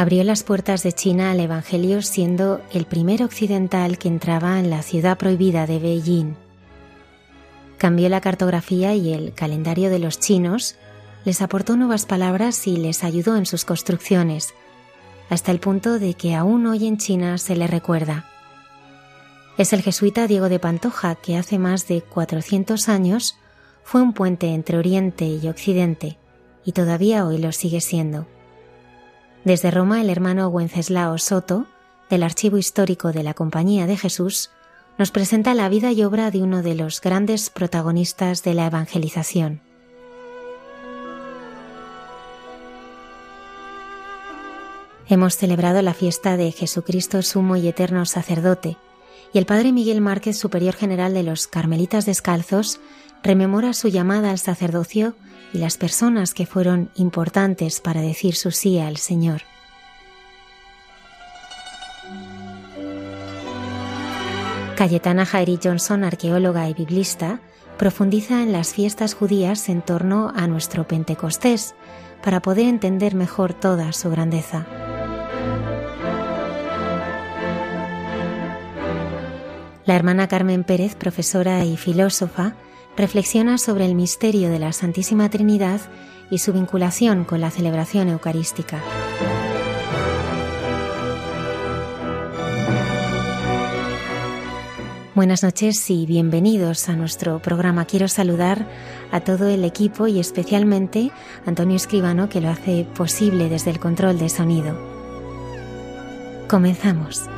Abrió las puertas de China al Evangelio siendo el primer occidental que entraba en la ciudad prohibida de Beijing. Cambió la cartografía y el calendario de los chinos, les aportó nuevas palabras y les ayudó en sus construcciones, hasta el punto de que aún hoy en China se le recuerda. Es el jesuita Diego de Pantoja que hace más de 400 años fue un puente entre Oriente y Occidente y todavía hoy lo sigue siendo. Desde Roma, el hermano Wenceslao Soto, del Archivo Histórico de la Compañía de Jesús, nos presenta la vida y obra de uno de los grandes protagonistas de la evangelización. Hemos celebrado la fiesta de Jesucristo Sumo y Eterno Sacerdote, y el Padre Miguel Márquez, Superior General de los Carmelitas Descalzos, rememora su llamada al sacerdocio y las personas que fueron importantes para decir su sí al Señor. Cayetana Jairi Johnson, arqueóloga y biblista, profundiza en las fiestas judías en torno a nuestro Pentecostés para poder entender mejor toda su grandeza. La hermana Carmen Pérez, profesora y filósofa, reflexiona sobre el misterio de la Santísima Trinidad y su vinculación con la celebración eucarística. Buenas noches y bienvenidos a nuestro programa. Quiero saludar a todo el equipo y especialmente a Antonio Escribano que lo hace posible desde el control de sonido. Comenzamos.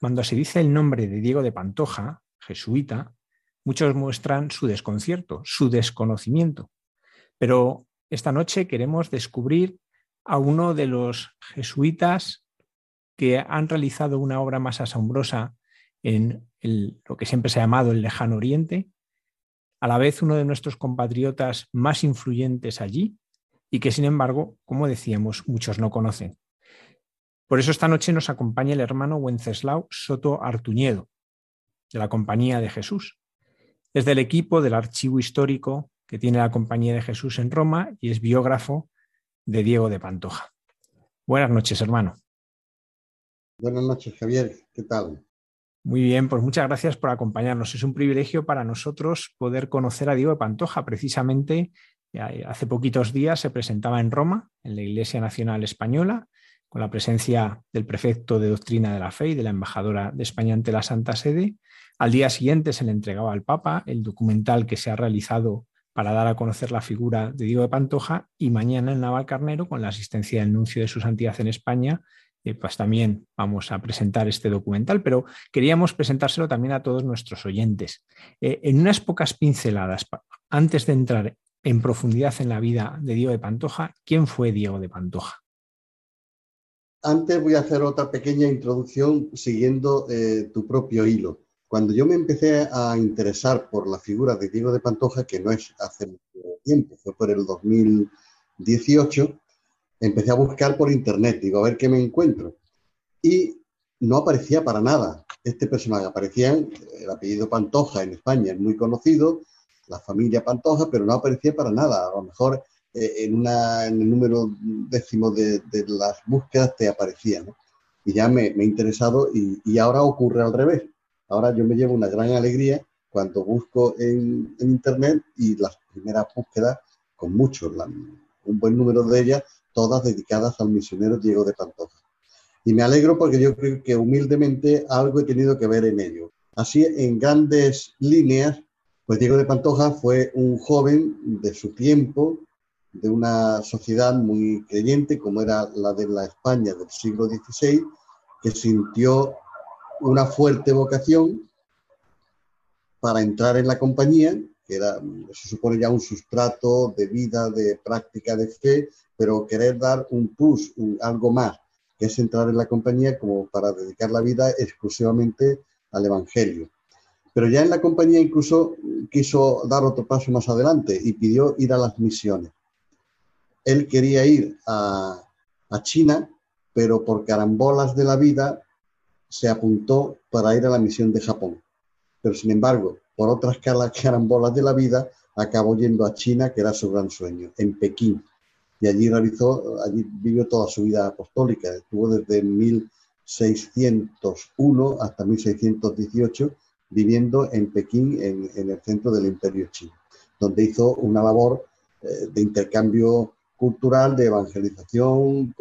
Cuando se dice el nombre de Diego de Pantoja, jesuita, muchos muestran su desconcierto, su desconocimiento. Pero esta noche queremos descubrir a uno de los jesuitas que han realizado una obra más asombrosa en lo que siempre se ha llamado el lejano oriente, a la vez uno de nuestros compatriotas más influyentes allí y que sin embargo, como decíamos, muchos no conocen. Por eso esta noche nos acompaña el hermano Wenceslao Soto Artuñedo, de la Compañía de Jesús. Es del equipo del archivo histórico que tiene la Compañía de Jesús en Roma y es biógrafo de Diego de Pantoja. Buenas noches, hermano. Buenas noches, Javier. ¿Qué tal? Muy bien, pues muchas gracias por acompañarnos. Es un privilegio para nosotros poder conocer a Diego de Pantoja. Precisamente hace poquitos días se presentaba en Roma, en la Iglesia Nacional Española, con la presencia del prefecto de doctrina de la fe y de la embajadora de España ante la Santa Sede. Al día siguiente se le entregaba al Papa el documental que se ha realizado para dar a conocer la figura de Diego de Pantoja y mañana en Navalcarnero, con la asistencia del nuncio de su santidad en España, eh, pues también vamos a presentar este documental, pero queríamos presentárselo también a todos nuestros oyentes. Eh, en unas pocas pinceladas, antes de entrar en profundidad en la vida de Diego de Pantoja, ¿quién fue Diego de Pantoja? Antes voy a hacer otra pequeña introducción siguiendo eh, tu propio hilo. Cuando yo me empecé a interesar por la figura de Diego de Pantoja, que no es hace mucho tiempo, fue por el 2018, empecé a buscar por internet, digo, a ver qué me encuentro. Y no aparecía para nada este personaje. Aparecía el apellido Pantoja en España, es muy conocido, la familia Pantoja, pero no aparecía para nada. A lo mejor eh, en, una, en el número décimo de, las búsquedas te aparecía, ¿no? Y ya me, he interesado y, ahora ocurre al revés. Ahora yo me llevo una gran alegría cuando busco en, Internet y las primeras búsquedas, con muchos, un buen número de ellas, todas dedicadas al misionero Diego de Pantoja. Y me alegro porque yo creo que humildemente algo he tenido que ver en ello. Así, en grandes líneas, pues Diego de Pantoja fue un joven de su tiempo, de una sociedad muy creyente como era la de la España del siglo XVI, que sintió una fuerte vocación para entrar en la compañía, que era, se supone ya un sustrato de vida, de práctica de fe, pero querer dar un plus, algo más, que es entrar en la compañía como para dedicar la vida exclusivamente al Evangelio. Pero ya en la compañía incluso quiso dar otro paso más adelante y pidió ir a las misiones él quería ir a, China, pero por carambolas de la vida se apuntó para ir a la misión de Japón. Pero sin embargo, por otras carambolas de la vida, acabó yendo a China, que era su gran sueño, en Pekín. Y allí realizó, allí vivió toda su vida apostólica. Estuvo desde 1601 hasta 1618 viviendo en Pekín, en, el centro del imperio chino, donde hizo una labor eh, de intercambio cultural de evangelización,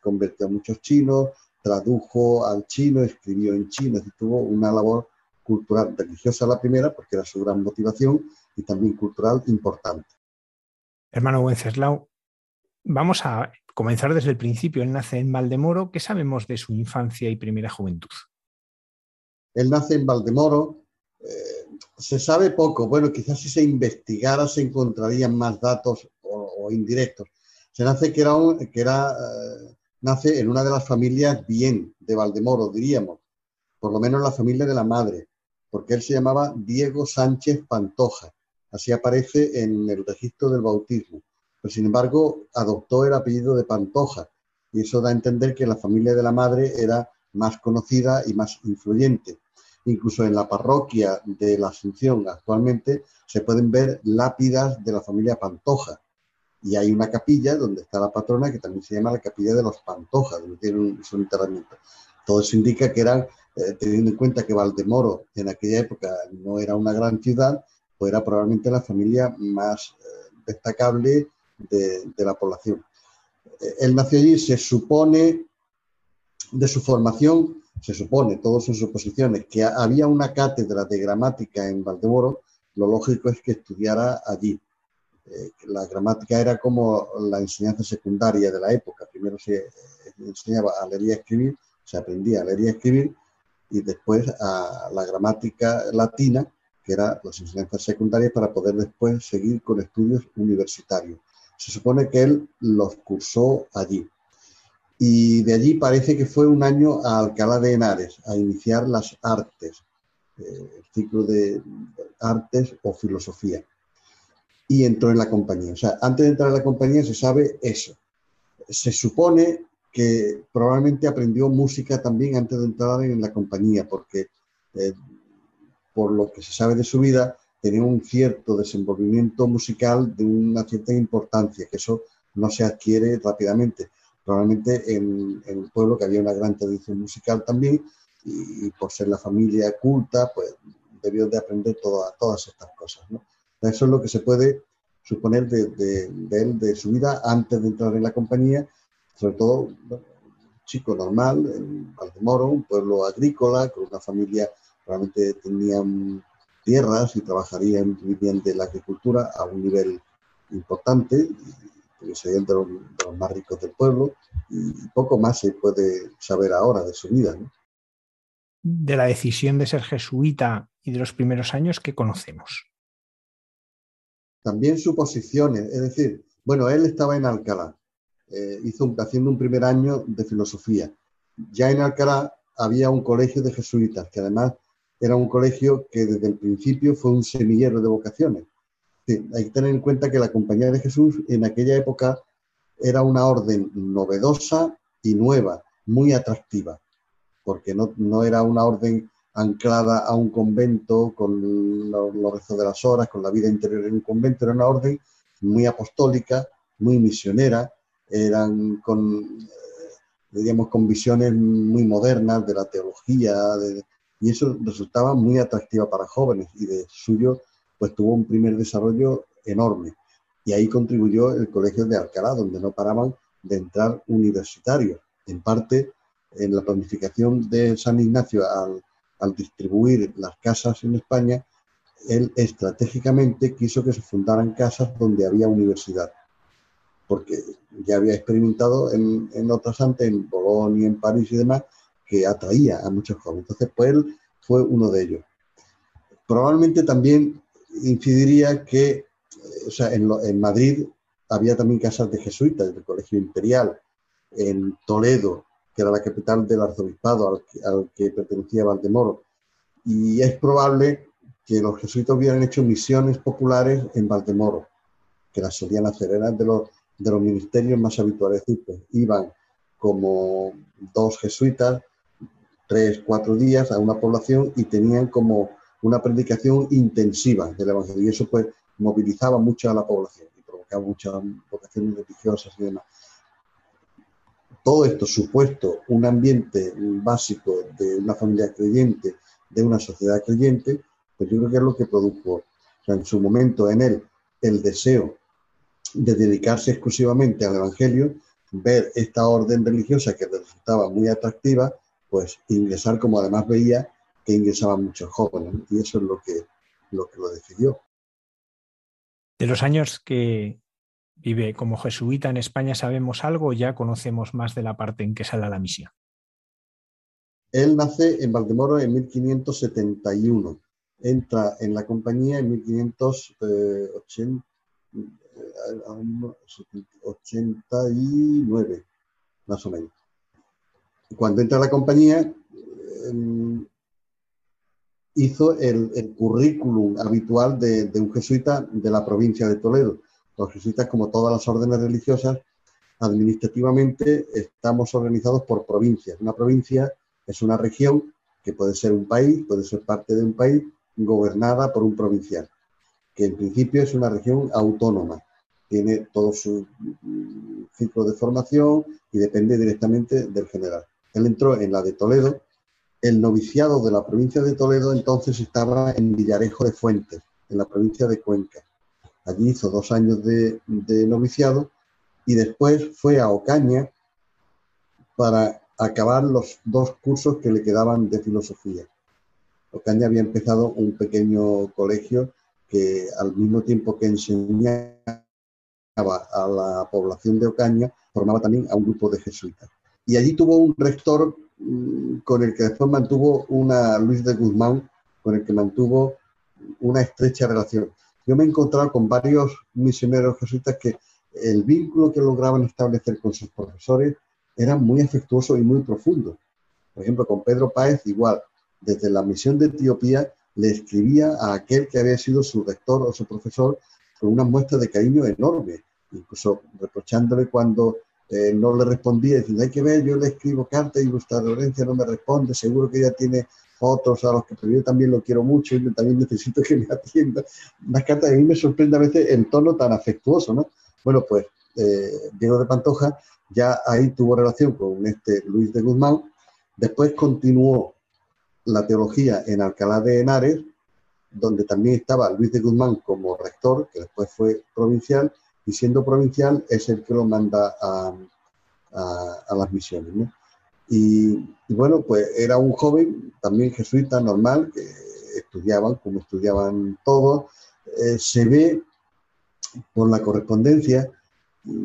convirtió a muchos chinos, tradujo al chino, escribió en chino, y tuvo una labor cultural, religiosa la primera, porque era su gran motivación, y también cultural importante. Hermano Wenceslao, vamos a comenzar desde el principio. Él nace en Valdemoro. ¿Qué sabemos de su infancia y primera juventud? Él nace en Valdemoro. Eh, se sabe poco. Bueno, quizás si se investigara se encontrarían más datos o indirectos se nace que era, que era eh, nace en una de las familias bien de Valdemoro, diríamos, por lo menos la familia de la madre, porque él se llamaba Diego Sánchez Pantoja, así aparece en el registro del bautismo, pero sin embargo adoptó el apellido de Pantoja, y eso da a entender que la familia de la madre era más conocida y más influyente. Incluso en la parroquia de la Asunción actualmente se pueden ver lápidas de la familia Pantoja, y hay una capilla donde está la patrona que también se llama la capilla de los Pantojas, donde tiene un, su enterramiento. Todo eso indica que eran, eh, teniendo en cuenta que Valdemoro en aquella época no era una gran ciudad, pues era probablemente la familia más eh, destacable de, la población. Eh, él nació allí, se supone, de su formación, se supone, todas sus suposiciones, que había una cátedra de gramática en Valdemoro, lo lógico es que estudiara allí eh, la gramática era como la enseñanza secundaria de la época. Primero se eh, enseñaba a leer y escribir, se aprendía a leer y escribir, y después a la gramática latina, que era las enseñanzas secundarias, para poder después seguir con estudios universitarios. Se supone que él los cursó allí. Y de allí parece que fue un año a Alcalá de Henares, a iniciar las artes, eh, el ciclo de artes o filosofía y entró en la compañía. O sea, antes de entrar en la compañía se sabe eso. Se supone que probablemente aprendió música también antes de entrar en la compañía, porque eh, por lo que se sabe de su vida, tenía un cierto desenvolvimiento musical de una cierta importancia, que eso no se adquiere rápidamente. Probablemente en, en un pueblo que había una gran tradición musical también, y, por ser la familia culta, pues debió de aprender todas estas cosas. ¿no? Eso es lo que se puede suponer de, él, de su vida antes de entrar en la compañía, sobre todo un chico normal en Valdemoro, un pueblo agrícola, con una familia, realmente tenía tierras y trabajarían, vivían de la agricultura a un nivel importante, porque serían de los, más ricos del pueblo, y poco más se puede saber ahora de su vida. De la decisión de ser jesuita y de los primeros años que conocemos. También suposiciones, es decir, bueno, él estaba en Alcalá, eh, hizo haciendo un primer año de filosofía. Ya en Alcalá había un colegio de jesuitas, que además era un colegio que desde el principio fue un semillero de vocaciones. hay que tener en cuenta que la Compañía de Jesús en aquella época era una orden novedosa y nueva, muy atractiva, porque no, no era una orden anclada a un convento con los, los rezos de las horas, con la vida interior en un convento, era una orden muy apostólica, muy misionera, eran con, eh, diríamos, con visiones muy modernas de la teología, y eso resultaba muy atractiva para jóvenes y de suyo pues tuvo un primer desarrollo enorme. Y ahí contribuyó el Colegio de Alcalá, donde no paraban de entrar universitarios. En parte, en la planificación de San Ignacio al, al distribuir las casas en España, él estratégicamente quiso que se fundaran casas donde había universidad porque ya había experimentado en, otras antes, en Bolonia, en París y demás, que atraía a muchos jóvenes. Entonces, pues él fue uno de ellos. Probablemente también incidiría que, o sea, en, en Madrid había también casas de jesuitas, del Colegio Imperial, en Toledo, que era la capital del arzobispado al al que pertenecía Valdemoro. Y es probable que los jesuitas hubieran hecho misiones populares en Valdemoro, que las solían hacer, eran de los, de los ministerios más habituales. Iban como dos jesuitas, tres, cuatro días a una población y tenían como una predicación intensiva del Evangelio. Y eso pues movilizaba mucho a la población y provocaba muchas vocaciones religiosas y demás. Todo esto supuesto un ambiente básico de una familia creyente, de una sociedad creyente, pues yo creo que es lo que produjo en su momento en él el deseo de dedicarse exclusivamente al Evangelio, ver esta orden religiosa que resultaba muy atractiva, pues ingresar como además veía que ingresaban muchos jóvenes. Y eso es lo que, lo que lo decidió. De los años que vive como jesuita en España, ¿sabemos algo ya conocemos más de la parte en que sale a la misión? Él nace en Valdemoro en 1571. Entra en la compañía en 1580 89, más o menos. Cuando entra a la compañía, em, hizo el, currículum habitual de, un jesuita de la provincia de Toledo. Los jesuitas, como todas las órdenes religiosas, administrativamente estamos organizados por provincias. Una provincia es una región que puede ser un país, puede ser parte de un país, gobernada por un provincial, que en principio es una región autónoma tiene todo su mm, ciclo de formación y depende directamente del general. Él entró en la de Toledo. El noviciado de la provincia de Toledo entonces estaba en Villarejo de Fuentes, en la provincia de Cuenca. Allí hizo dos años de, noviciado y después fue a Ocaña para acabar los dos cursos que le quedaban de filosofía. Ocaña había empezado un pequeño colegio que al mismo tiempo que enseñaba a la población de Ocaña, formaba también a un grupo de jesuitas. Y allí tuvo un rector mm, con el que después mantuvo una, Luis de Guzmán, con el que mantuvo una estrecha relación. Yo me he encontrado con varios misioneros jesuitas que el vínculo que lograban establecer con sus profesores era muy afectuoso y muy profundo. Por ejemplo, con Pedro Páez igual, desde la misión de Etiopía le escribía a aquel que había sido su rector o su profesor con una muestra de cariño enorme incluso reprochándole cuando eh, no le respondía, diciendo, hay que ver, yo le escribo cartas y Gustavo Lorencia no me responde, seguro que ella tiene otros a los que yo también lo quiero mucho y también necesito que me atienda. Unas cartas, a mí me sorprende a veces el tono tan afectuoso, ¿no? Bueno, pues eh, Diego de Pantoja ya ahí tuvo relación con este Luis de Guzmán, después continuó la teología en Alcalá de Henares, donde también estaba Luis de Guzmán como rector, que después fue provincial, y siendo provincial es el que lo manda a, las misiones. ¿no? Y, bueno, pues era un joven, también jesuita normal, que estudiaban, como estudiaban todos. Eh, se ve por la correspondencia,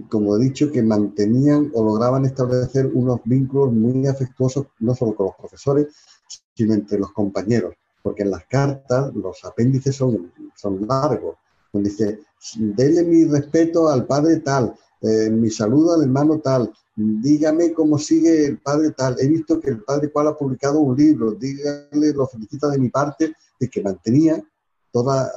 como he dicho, que mantenían o lograban establecer unos vínculos muy afectuosos, no solo con los profesores, sino entre los compañeros, porque en las cartas los apéndices son, son largos. Donde dice, dele mi respeto al padre tal, eh, mi saludo al hermano tal, dígame cómo sigue el padre tal, he visto que el padre cual ha publicado un libro, dígale, lo felicita de mi parte, de que mantenía toda,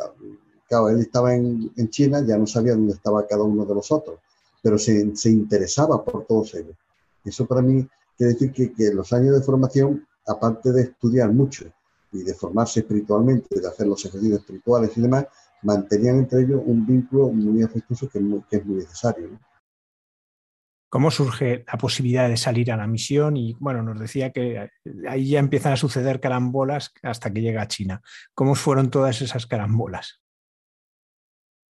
claro, él estaba en, China, ya no sabía dónde estaba cada uno de los otros, pero se, se interesaba por todos ellos. Eso para mí quiere decir que, que los años de formación, aparte de estudiar mucho y de formarse espiritualmente, de hacer los ejercicios espirituales y demás, mantenían entre ellos un vínculo muy afectuoso que, que es muy necesario. ¿no? Cómo surge la posibilidad de salir a la misión y bueno, nos decía que ahí ya empiezan a suceder carambolas hasta que llega a China. ¿Cómo fueron todas esas carambolas?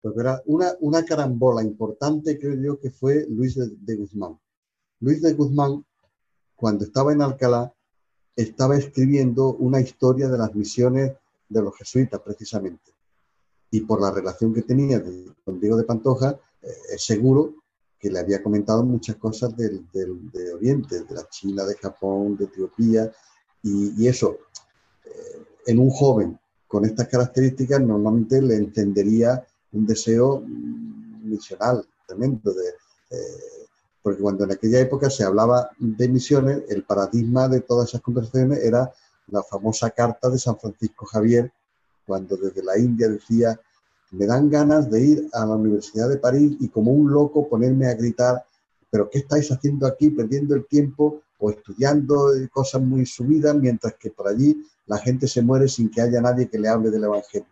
Pues verá, una, una carambola importante creo yo que fue Luis de, Guzmán. Luis de Guzmán, cuando estaba en Alcalá, estaba escribiendo una historia de las misiones de los jesuitas precisamente. Y por la relación que tenía con Diego de Pantoja, eh, seguro que le había comentado muchas cosas del, de Oriente, de la China, de Japón, de Etiopía, y, eso, eh, en un joven con estas características normalmente le entendería un deseo misional tremendo, eh, porque cuando en aquella época se hablaba de misiones, el paradigma de todas esas conversaciones era la famosa carta de San Francisco Javier, cuando desde la India decía me dan ganas de ir a la Universidad de París y como un loco ponerme a gritar, pero ¿qué estáis haciendo aquí perdiendo el tiempo o estudiando cosas muy subidas mientras que por allí la gente se muere sin que haya nadie que le hable del Evangelio?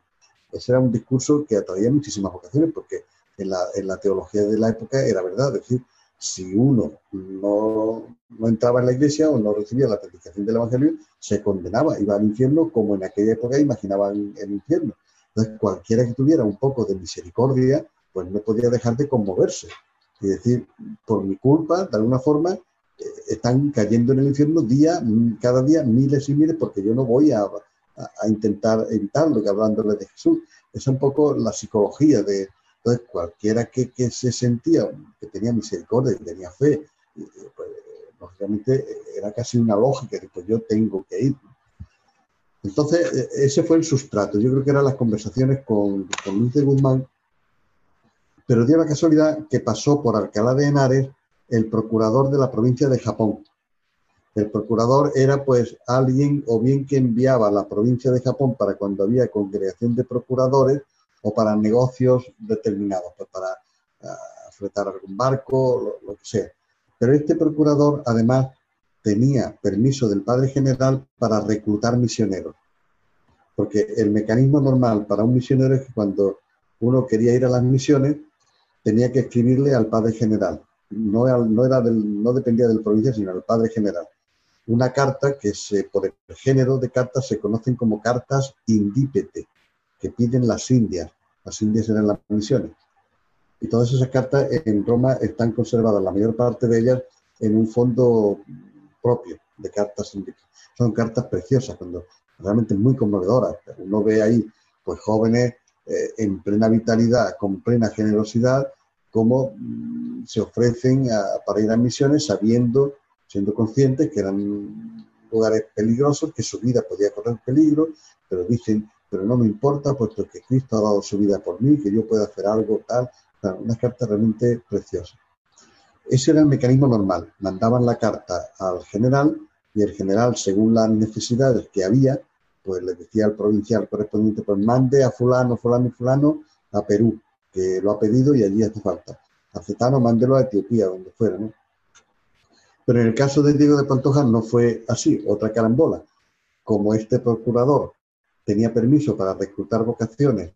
Ese era un discurso que atraía muchísimas vocaciones porque en la, teología de la época era verdad, es decir, si uno no, no, entraba en la iglesia o no recibía la predicación del Evangelio, se condenaba, iba al infierno como en aquella época imaginaban el infierno. Entonces, cualquiera que tuviera un poco de misericordia, pues no podía dejar de conmoverse y decir, por mi culpa, de alguna forma, eh, están cayendo en el infierno día, cada día miles y miles, porque yo no voy a, intentar evitarlo, que hablándole de Jesús. Es un poco la psicología de, entonces, cualquiera que, se sentía, que tenía misericordia, que tenía fe, pues, lógicamente era casi una lógica que pues yo tengo que ir. Entonces, e, ese fue el sustrato. Yo creo que eran las conversaciones con, Luis de Guzmán, pero dio la casualidad que pasó por Alcalá de Henares el procurador de la provincia de Japón. El procurador era pues alguien o bien que enviaba a la provincia de Japón para cuando había congregación de procuradores o para negocios determinados, pues para uh, fletar algún barco, lo, lo que sea. Pero este procurador además tenía permiso del padre general para reclutar misioneros. Porque el mecanismo normal para un misionero es que cuando uno quería ir a las misiones, tenía que escribirle al padre general. No, no, era del, no dependía del provincia, sino del padre general. Una carta que se, por el género de cartas se conocen como cartas indípete, que piden las indias. Las indias eran las misiones. Y todas esas cartas en Roma están conservadas, la mayor parte de ellas, en un fondo propio de cartas Son cartas preciosas, cuando realmente muy conmovedoras. Uno ve ahí pues jóvenes eh, en plena vitalidad, con plena generosidad, cómo mm, se ofrecen para ir a misiones sabiendo, siendo conscientes que eran lugares peligrosos, que su vida podía correr peligro, pero dicen, pero no me importa, puesto que Cristo ha dado su vida por mí, que yo pueda hacer algo tal. unas cartas realmente preciosas. Ese era el mecanismo normal. Mandaban la carta al general y el general, según las necesidades que había, pues le decía al provincial correspondiente, pues mande a fulano, fulano y fulano a Perú, que lo ha pedido y allí hace falta. A Cetano, mándelo a Etiopía, donde fuera. Pero en el caso de Diego de Pantoja no fue así, otra carambola. Como este procurador tenía permiso para reclutar vocaciones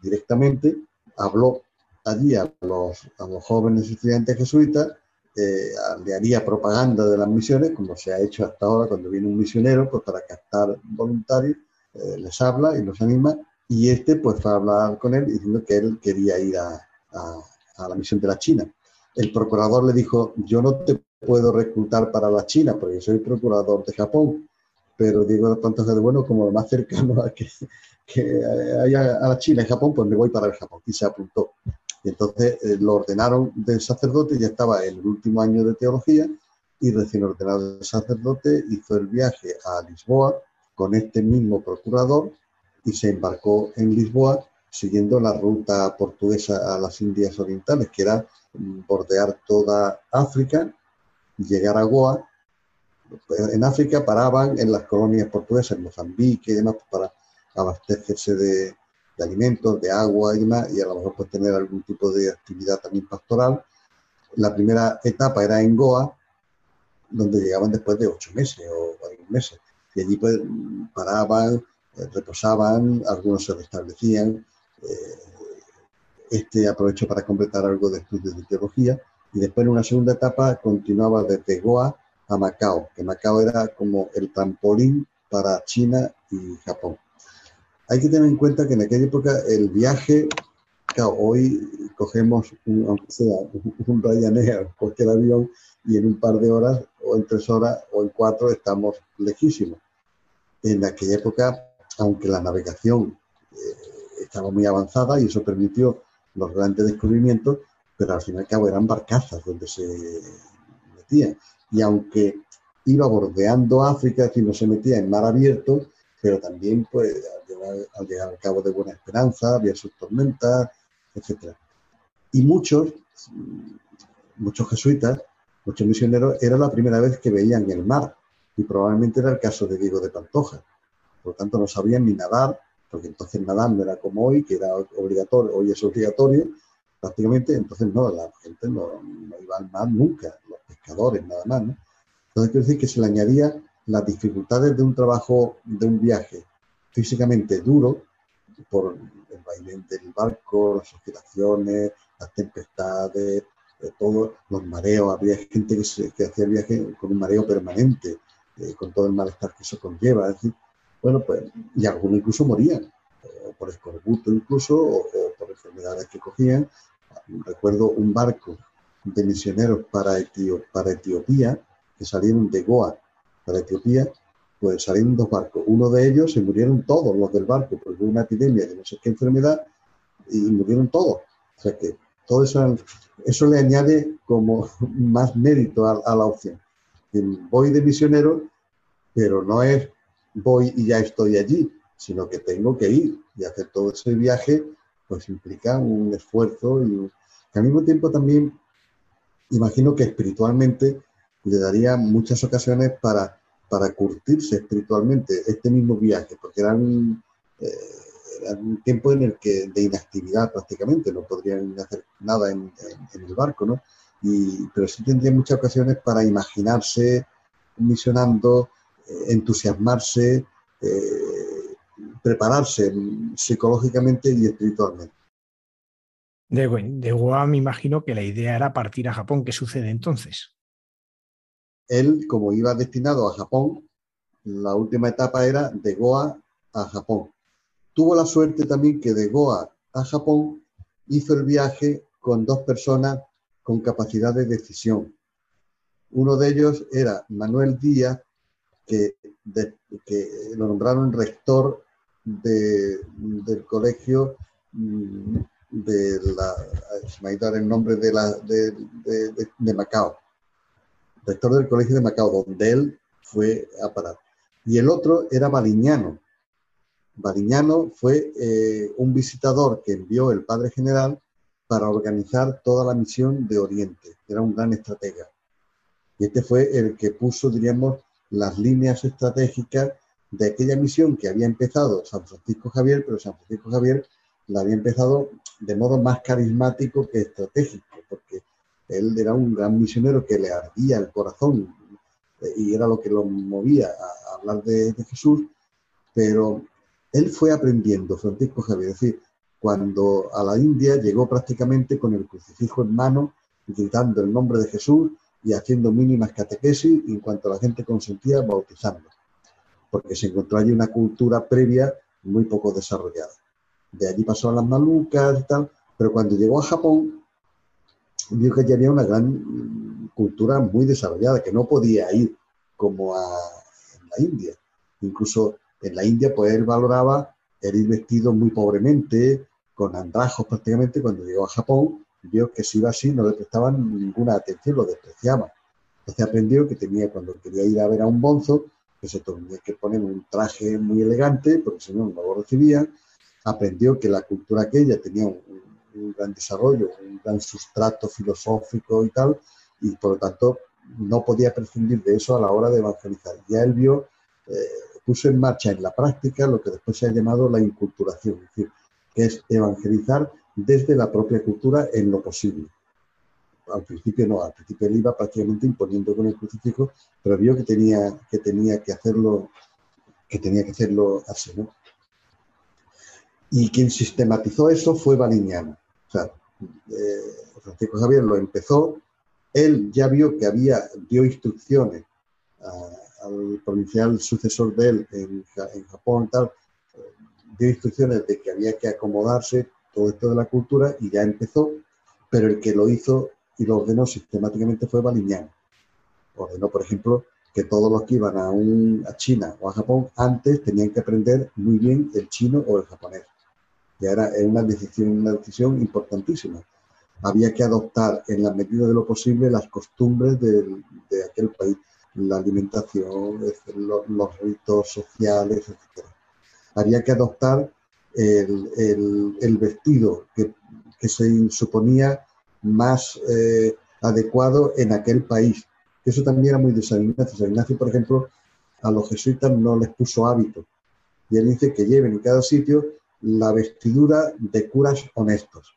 directamente, habló allí a los, a los jóvenes estudiantes jesuitas, eh, le haría propaganda de las misiones, como se ha hecho hasta ahora cuando viene un misionero, pues para captar voluntarios, eh, les habla y los anima, y este pues fue a hablar con él diciendo que él quería ir a, a, la misión de la China. El procurador le dijo, yo no te puedo reclutar para la China porque soy procurador de Japón. pero Diego de Bueno como lo más cercano a que, que haya a la China y Japón, pues me voy para el Japón. Y se apuntó. Y entonces eh, lo ordenaron de sacerdote, ya estaba en el último año de teología y recién ordenado de sacerdote hizo el viaje a Lisboa con este mismo procurador y se embarcó en Lisboa siguiendo la ruta portuguesa a las Indias Orientales, que era bordear toda África, llegar a Goa. En África paraban en las colonias portuguesas, en Mozambique y demás, para abastecerse de, alimentos, de agua y demás, y a lo mejor pues, tener algún tipo de actividad también pastoral. La primera etapa era en Goa, donde llegaban después de ocho meses o varios meses. Y allí pues paraban, eh, reposaban, algunos se restablecían. Eh, este aprovechó para completar algo de estudios de teología y después en una segunda etapa continuaba desde Goa a Macao, que Macao era como el trampolín para China y Japón. Hay que tener en cuenta que en aquella época el viaje, claro, hoy cogemos un, aunque sea un Ryanair, cualquier avión, y en un par de horas, o en tres horas, o en cuatro, estamos lejísimos. En aquella época, aunque la navegación eh, estaba muy avanzada y eso permitió los grandes descubrimientos, pero al fin y al cabo eran barcazas donde se metían. Y aunque iba bordeando África, es no se metía en mar abierto, pero también pues al llegar, al cabo de Buena Esperanza había sus tormentas, etc. Y muchos, muchos jesuitas, muchos misioneros, era la primera vez que veían el mar, y probablemente era el caso de Diego de Pantoja. Por lo tanto, no sabían ni nadar, porque entonces nadar no era como hoy, que era obligatorio, hoy es obligatorio, prácticamente, entonces no, la gente no, iba al mar nunca, los pescadores nada más, ¿no? Entonces quiero decir que se le añadía las dificultades de un trabajo, de un viaje físicamente duro, por el vaivén del barco, las oscilaciones, las tempestades, eh, todos los mareos. Había gente que, que hacía el viaje con un mareo permanente, eh, con todo el malestar que eso conlleva. Decir, bueno, pues, y algunos incluso morían, o por escorbuto incluso, o, por enfermedades que cogían. Recuerdo un barco de misioneros para Etiopía, que salieron de Goa para Etiopía, pues salieron dos barcos. Uno de ellos se murieron todos los del barco, porque hubo una epidemia de no sé qué enfermedad y murieron todos. O sea que todo eso, eso le añade como más mérito a, a la opción. Voy de misionero, pero no es voy y ya estoy allí, sino que tengo que ir y hacer todo ese viaje, pues implica un esfuerzo y al mismo tiempo también imagino que espiritualmente le daría muchas ocasiones para, para curtirse espiritualmente este mismo viaje, porque era un, eh, un tiempo en el que de inactividad prácticamente, no podrían hacer nada en, el barco, ¿no? Y, pero sí tendría muchas ocasiones para imaginarse misionando, entusiasmarse, eh, prepararse psicológicamente y espiritualmente. De, de me imagino que la idea era partir a Japón. ¿Qué sucede entonces? Él, como iba destinado a Japón, la última etapa era de Goa a Japón. Tuvo la suerte también que de Goa a Japón hizo el viaje con dos personas con capacidad de decisión. Uno de ellos era Manuel Díaz, que, lo nombraron rector del colegio mm, de la, me dar el nombre de, Macao, rector del colegio de Macao, donde él fue a parar. Y el otro era Baliñano. Baliñano fue eh, un visitador que envió el padre general para organizar toda la misión de Oriente. Era un gran estratega. Y este fue el que puso, diríamos, las líneas estratégicas de aquella misión que había empezado San Francisco Javier, pero San Francisco Javier la había empezado de modo más carismático que estratégico, porque él era un gran misionero que le ardía el corazón eh, y era lo que lo movía a, hablar de, Jesús, pero él fue aprendiendo, Francisco Javier, es decir, cuando a la India llegó prácticamente con el crucifijo en mano, gritando el nombre de Jesús y haciendo mínimas catequesis en cuanto la gente consentía, bautizando, porque se encontró allí una cultura previa muy poco desarrollada. De allí pasó a las malucas y tal, pero cuando llegó a Japón, vio que allí había una gran cultura muy desarrollada, que no podía ir como a la India. Incluso en la India, pues él valoraba el ir vestido muy pobremente, con andrajos prácticamente. Cuando llegó a Japón, vio que si iba así no le prestaban ninguna atención, lo despreciaban. Entonces aprendió que tenía, cuando quería ir a ver a un bonzo, que se tenía que poner un traje muy elegante, porque si no, no lo recibían. Aprendió que la cultura aquella tenía un, gran desarrollo, un gran sustrato filosófico y tal, y por lo tanto no podía prescindir de eso a la hora de evangelizar. Ya él vio, eh, puso en marcha en la práctica lo que después se ha llamado la inculturación, es decir, que es evangelizar desde la propia cultura en lo posible al principio no, al principio él iba prácticamente imponiendo con el crucifijo, pero vio que tenía que, tenía que hacerlo, que tenía que hacerlo así, ¿no? Y quien sistematizó eso fue Baliñano. Sea, eh, Francisco Javier lo empezó, él ya vio que había, dio instrucciones al provincial sucesor de él en, Japón, tal, dio instrucciones de que había que acomodarse todo esto de la cultura y ya empezó, pero el que lo hizo y lo ordenó sistemáticamente fue Baliñán. Ordenó, por ejemplo, que todos los que iban a, un, a China o a Japón antes tenían que aprender muy bien el chino o el japonés. Era una decisión, una decisión importantísima. Había que adoptar en la medida de lo posible las costumbres de, aquel país, la alimentación, los, ritos sociales, etc. Había que adoptar el, el, vestido que, que se suponía más eh, adecuado en aquel país. Eso también era muy de San Ignacio. San Ignacio, por ejemplo, a los jesuitas no les puso hábito. Y él dice que lleven en cada sitio la vestidura de curas honestos.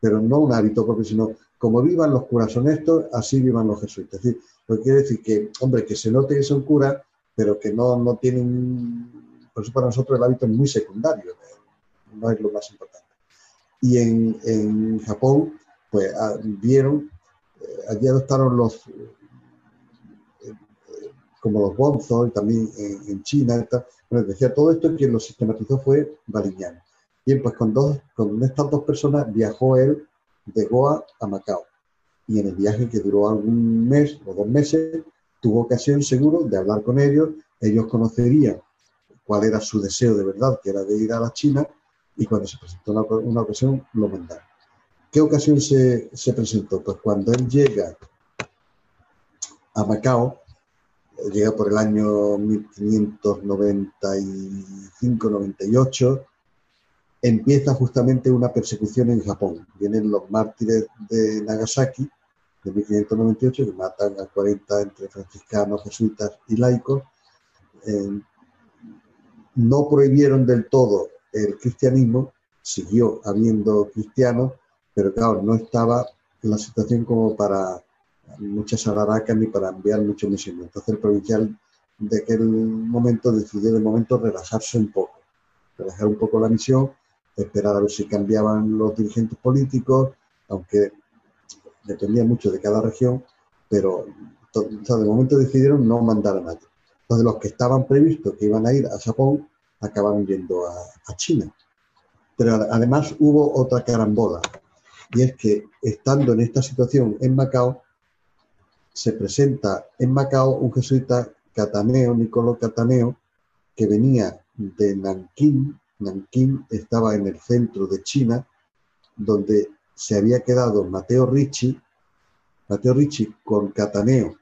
Pero no un hábito propio, sino como vivan los curas honestos, así vivan los jesuitas. Es decir, lo que quiere decir que, hombre, que se note que son curas, pero que no, no tienen, por eso para nosotros el hábito es muy secundario, no es lo más importante. Y en, en Japón, pues ah, vieron, eh, allí adoptaron los, eh, como los bonzos, y también en, China. Bueno, decía, todo esto quien lo sistematizó fue Baliñán. Bien, pues con, dos, con estas dos personas viajó él de Goa a Macao. Y en el viaje que duró algún mes o dos meses, tuvo ocasión seguro de hablar con ellos. Ellos conocerían cuál era su deseo de verdad, que era de ir a la China, y cuando se presentó una, ocasión lo mandaron. ¿Qué ocasión se, se, presentó? Pues cuando él llega a Macao, llega por el año 1595-98, empieza justamente una persecución en Japón. Vienen los mártires de Nagasaki de 1598 que matan a 40 entre franciscanos, jesuitas y laicos. Eh, no prohibieron del todo el cristianismo, siguió habiendo cristianos, pero claro, no estaba en la situación como para muchas alaracas ni para enviar muchos misioneros. Entonces el provincial de aquel momento decidió de momento relajarse un poco, relajar un poco la misión, esperar a ver si cambiaban los dirigentes políticos, aunque dependía mucho de cada región, pero de momento decidieron no mandar a nadie. Entonces los que estaban previstos que iban a ir a Japón acabaron yendo a, China. Pero además hubo otra carambola, y es que estando en esta situación en Macao, se presenta en Macao un jesuita Cataneo, Nicolò Cataneo, que venía de Nankín. Nankín estaba en el centro de China, donde se había quedado Mateo Ricci. Mateo Ricci con Cataneo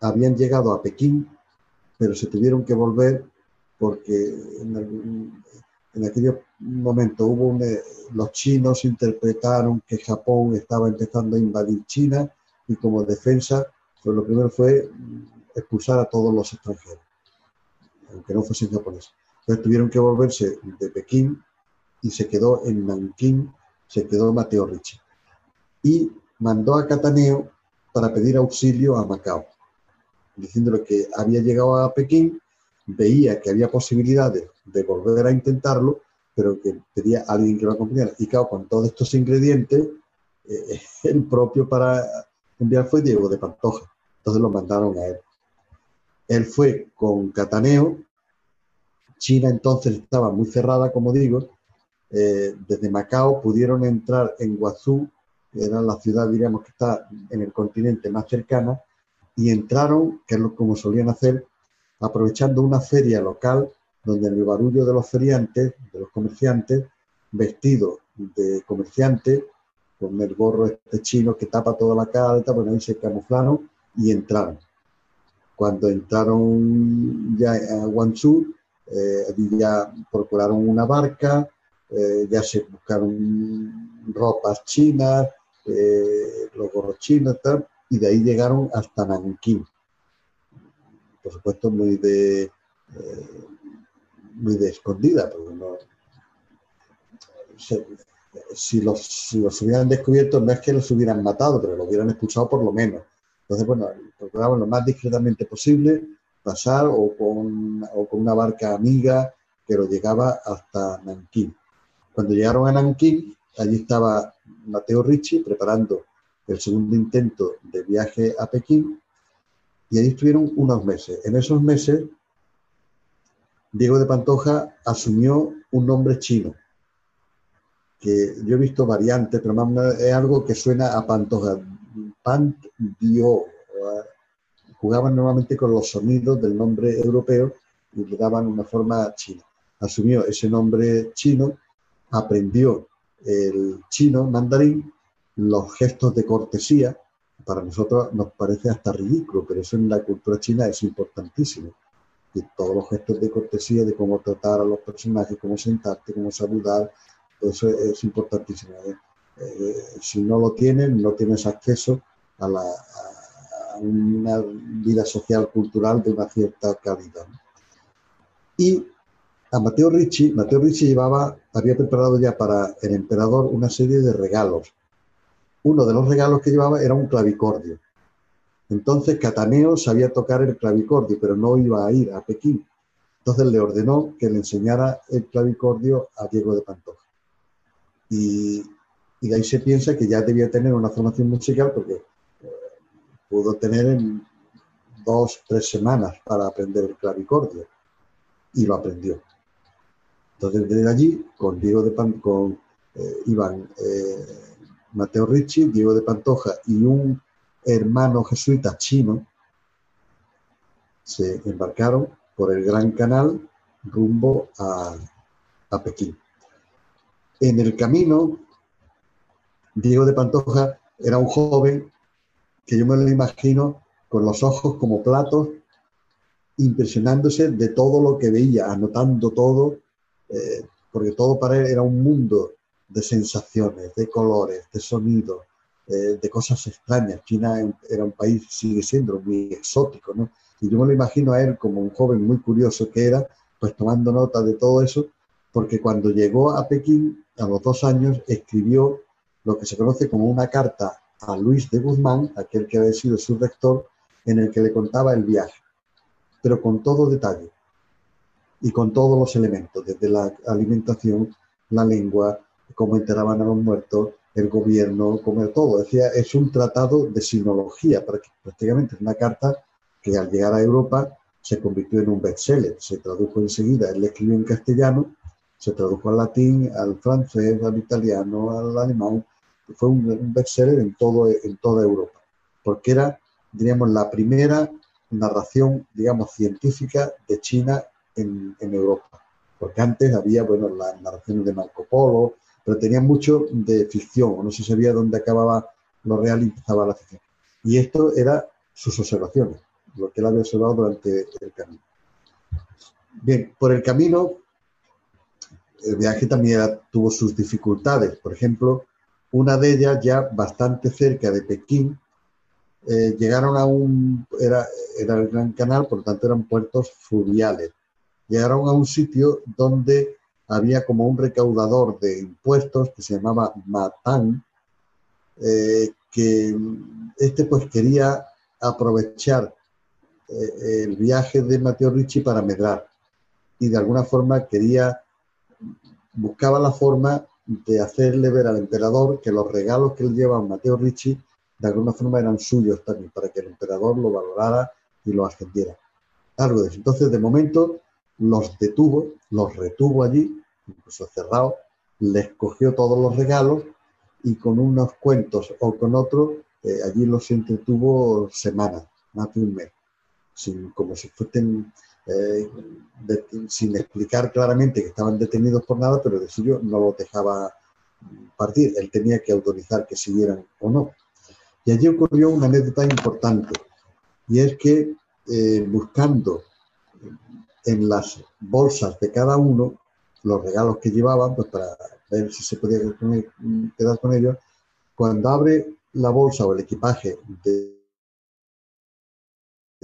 habían llegado a Pekín, pero se tuvieron que volver porque en, aquel momento hubo eh, los chinos interpretaron que Japón estaba empezando a invadir China y como defensa, pues lo primero fue expulsar a todos los extranjeros, aunque no fuesen japoneses. Entonces tuvieron que volverse de Pekín y se quedó en Nankín, se quedó Mateo Ricci. Y mandó a Cataneo para pedir auxilio a Macao, diciéndole que había llegado a Pekín veía que había posibilidades de volver a intentarlo, pero que pedía a alguien que lo acompañara. Y claro, con todos estos ingredientes, eh, el propio para enviar fue Diego de Pantoja. Entonces lo mandaron a él. Él fue con Cataneo. China entonces estaba muy cerrada, como digo. Eh, desde Macao pudieron entrar en Guazú, que era la ciudad, diríamos, que está en el continente más cercana, y entraron, que es lo como solían hacer, aprovechando una feria local donde en el barullo de los feriantes, de los comerciantes, vestidos de comerciantes, con el gorro este chino que tapa toda la cara, bueno, ahí se camuflaron y entraron. Cuando entraron ya a Guangzhou, eh, ya procuraron una barca, eh, ya se buscaron ropas chinas, eh, los gorros chinos, tal, y de ahí llegaron hasta Nankín. Por supuesto, muy de, muy de escondida, porque no, si, los, los hubieran descubierto, no es que los hubieran matado, pero los hubieran expulsado por lo menos. Entonces, bueno, procuraban lo más discretamente posible pasar o con, una barca amiga que lo llegaba hasta Nankín. Cuando llegaron a Nankín, allí estaba Mateo Ricci preparando el segundo intento de viaje a Pekín y ahí estuvieron unos meses. En esos meses, Diego de Pantoja asumió un nombre chino que yo he visto variantes, pero más es algo que suena a Pantoja. Pant dio. Jugaban normalmente con los sonidos del nombre europeo y le daban una forma china. Asumió ese nombre chino, aprendió el chino mandarín, los gestos de cortesía. Para nosotros nos parece hasta ridículo, pero eso en la cultura china es importantísimo. Y todos los gestos de cortesía, de cómo tratar a los personajes, cómo sentarte, cómo saludar, eso es, importantísimo. ¿Eh? Si no lo tienen, no tienes acceso a, la, una vida social, cultural de una cierta calidad. Y a Mateo Ricci, Mateo Ricci llevaba, había preparado ya para el emperador una serie de regalos. Uno de los regalos que llevaba era un clavicordio. Entonces Cataneo sabía tocar el clavicordio, pero no iba a ir a Pekín. Entonces le ordenó que le enseñara el clavicordio a Diego de Pantoja. Y, de ahí se piensa que ya debía tener una formación musical porque eh, pudo tener en dos, tres semanas para aprender el clavicordio y lo aprendió. Entonces, desde allí, con Diego de con eh, Iván eh, Mateo Ricci, Diego de Pantoja y un hermano jesuita chino, se embarcaron por el Gran Canal rumbo a, a Pekín. En el camino, Diego de Pantoja era un joven que yo me lo imagino con los ojos como platos, impresionándose de todo lo que veía, anotando todo, eh, porque todo para él era un mundo de sensaciones, de colores, de sonidos, eh, de cosas extrañas. China era un país, sigue siendo muy exótico, ¿no? Y yo me lo imagino a él como un joven muy curioso que era, pues tomando nota de todo eso, porque cuando llegó a Pekín a los dos años, escribió lo que se conoce como una carta a Luis de Guzmán, aquel que había sido su rector, en el que le contaba el viaje, pero con todo detalle y con todos los elementos, desde la alimentación, la lengua, cómo enterraban a los muertos, el gobierno, como todo. Decía, es un tratado de sinología, prácticamente es una carta que al llegar a Europa se convirtió en un bestseller, se tradujo enseguida, él escribió en castellano se tradujo al latín, al francés, al italiano, al alemán. Fue un, bestseller en, todo, en toda Europa, porque era, diríamos, la primera narración, digamos, científica de China en, Europa. Porque antes había, bueno, las narraciones de Marco Polo, pero tenía mucho de ficción, no se sabía dónde acababa lo real y empezaba la ficción. Y esto era sus observaciones, lo que él había observado durante el camino. Bien, por el camino el viaje también tuvo sus dificultades. Por ejemplo, una de ellas ya bastante cerca de Pekín, eh, llegaron a un, era, era el Gran Canal, por lo tanto eran puertos fluviales. Llegaron a un sitio donde había como un recaudador de impuestos que se llamaba Matán, eh, que este pues quería aprovechar eh, el viaje de Mateo Ricci para medrar y de alguna forma quería buscaba la forma de hacerle ver al emperador que los regalos que él llevaba a Mateo Ricci de alguna forma eran suyos también, para que el emperador lo valorara y lo ascendiera. Algo de. Entonces, de momento, los detuvo, los retuvo allí, incluso cerrado, les cogió todos los regalos y con unos cuentos o con otros, eh, allí los entretuvo semanas, más de un mes, sin, como si fuesen eh, sin explicar claramente que estaban detenidos por nada, pero de suyo no los dejaba partir. Él tenía que autorizar que siguieran o no. Y allí ocurrió una anécdota importante, y es que eh, buscando en las bolsas de cada uno los regalos que llevaban, pues para ver si se podía quedar con ellos, cuando abre la bolsa o el equipaje de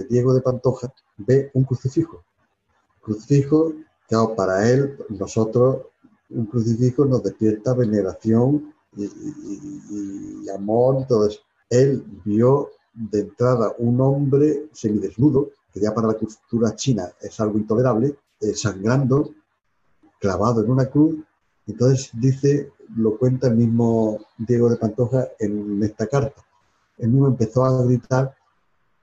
Diego de Pantoja, ve un crucifijo. Crucifijo, claro, para él, nosotros, un crucifijo nos despierta veneración y, amor, entonces él vio de entrada un hombre semidesnudo, que ya para la cultura china es algo intolerable, eh, sangrando, clavado en una cruz. Entonces dice, lo cuenta el mismo Diego de Pantoja en esta carta. Él mismo empezó a gritar,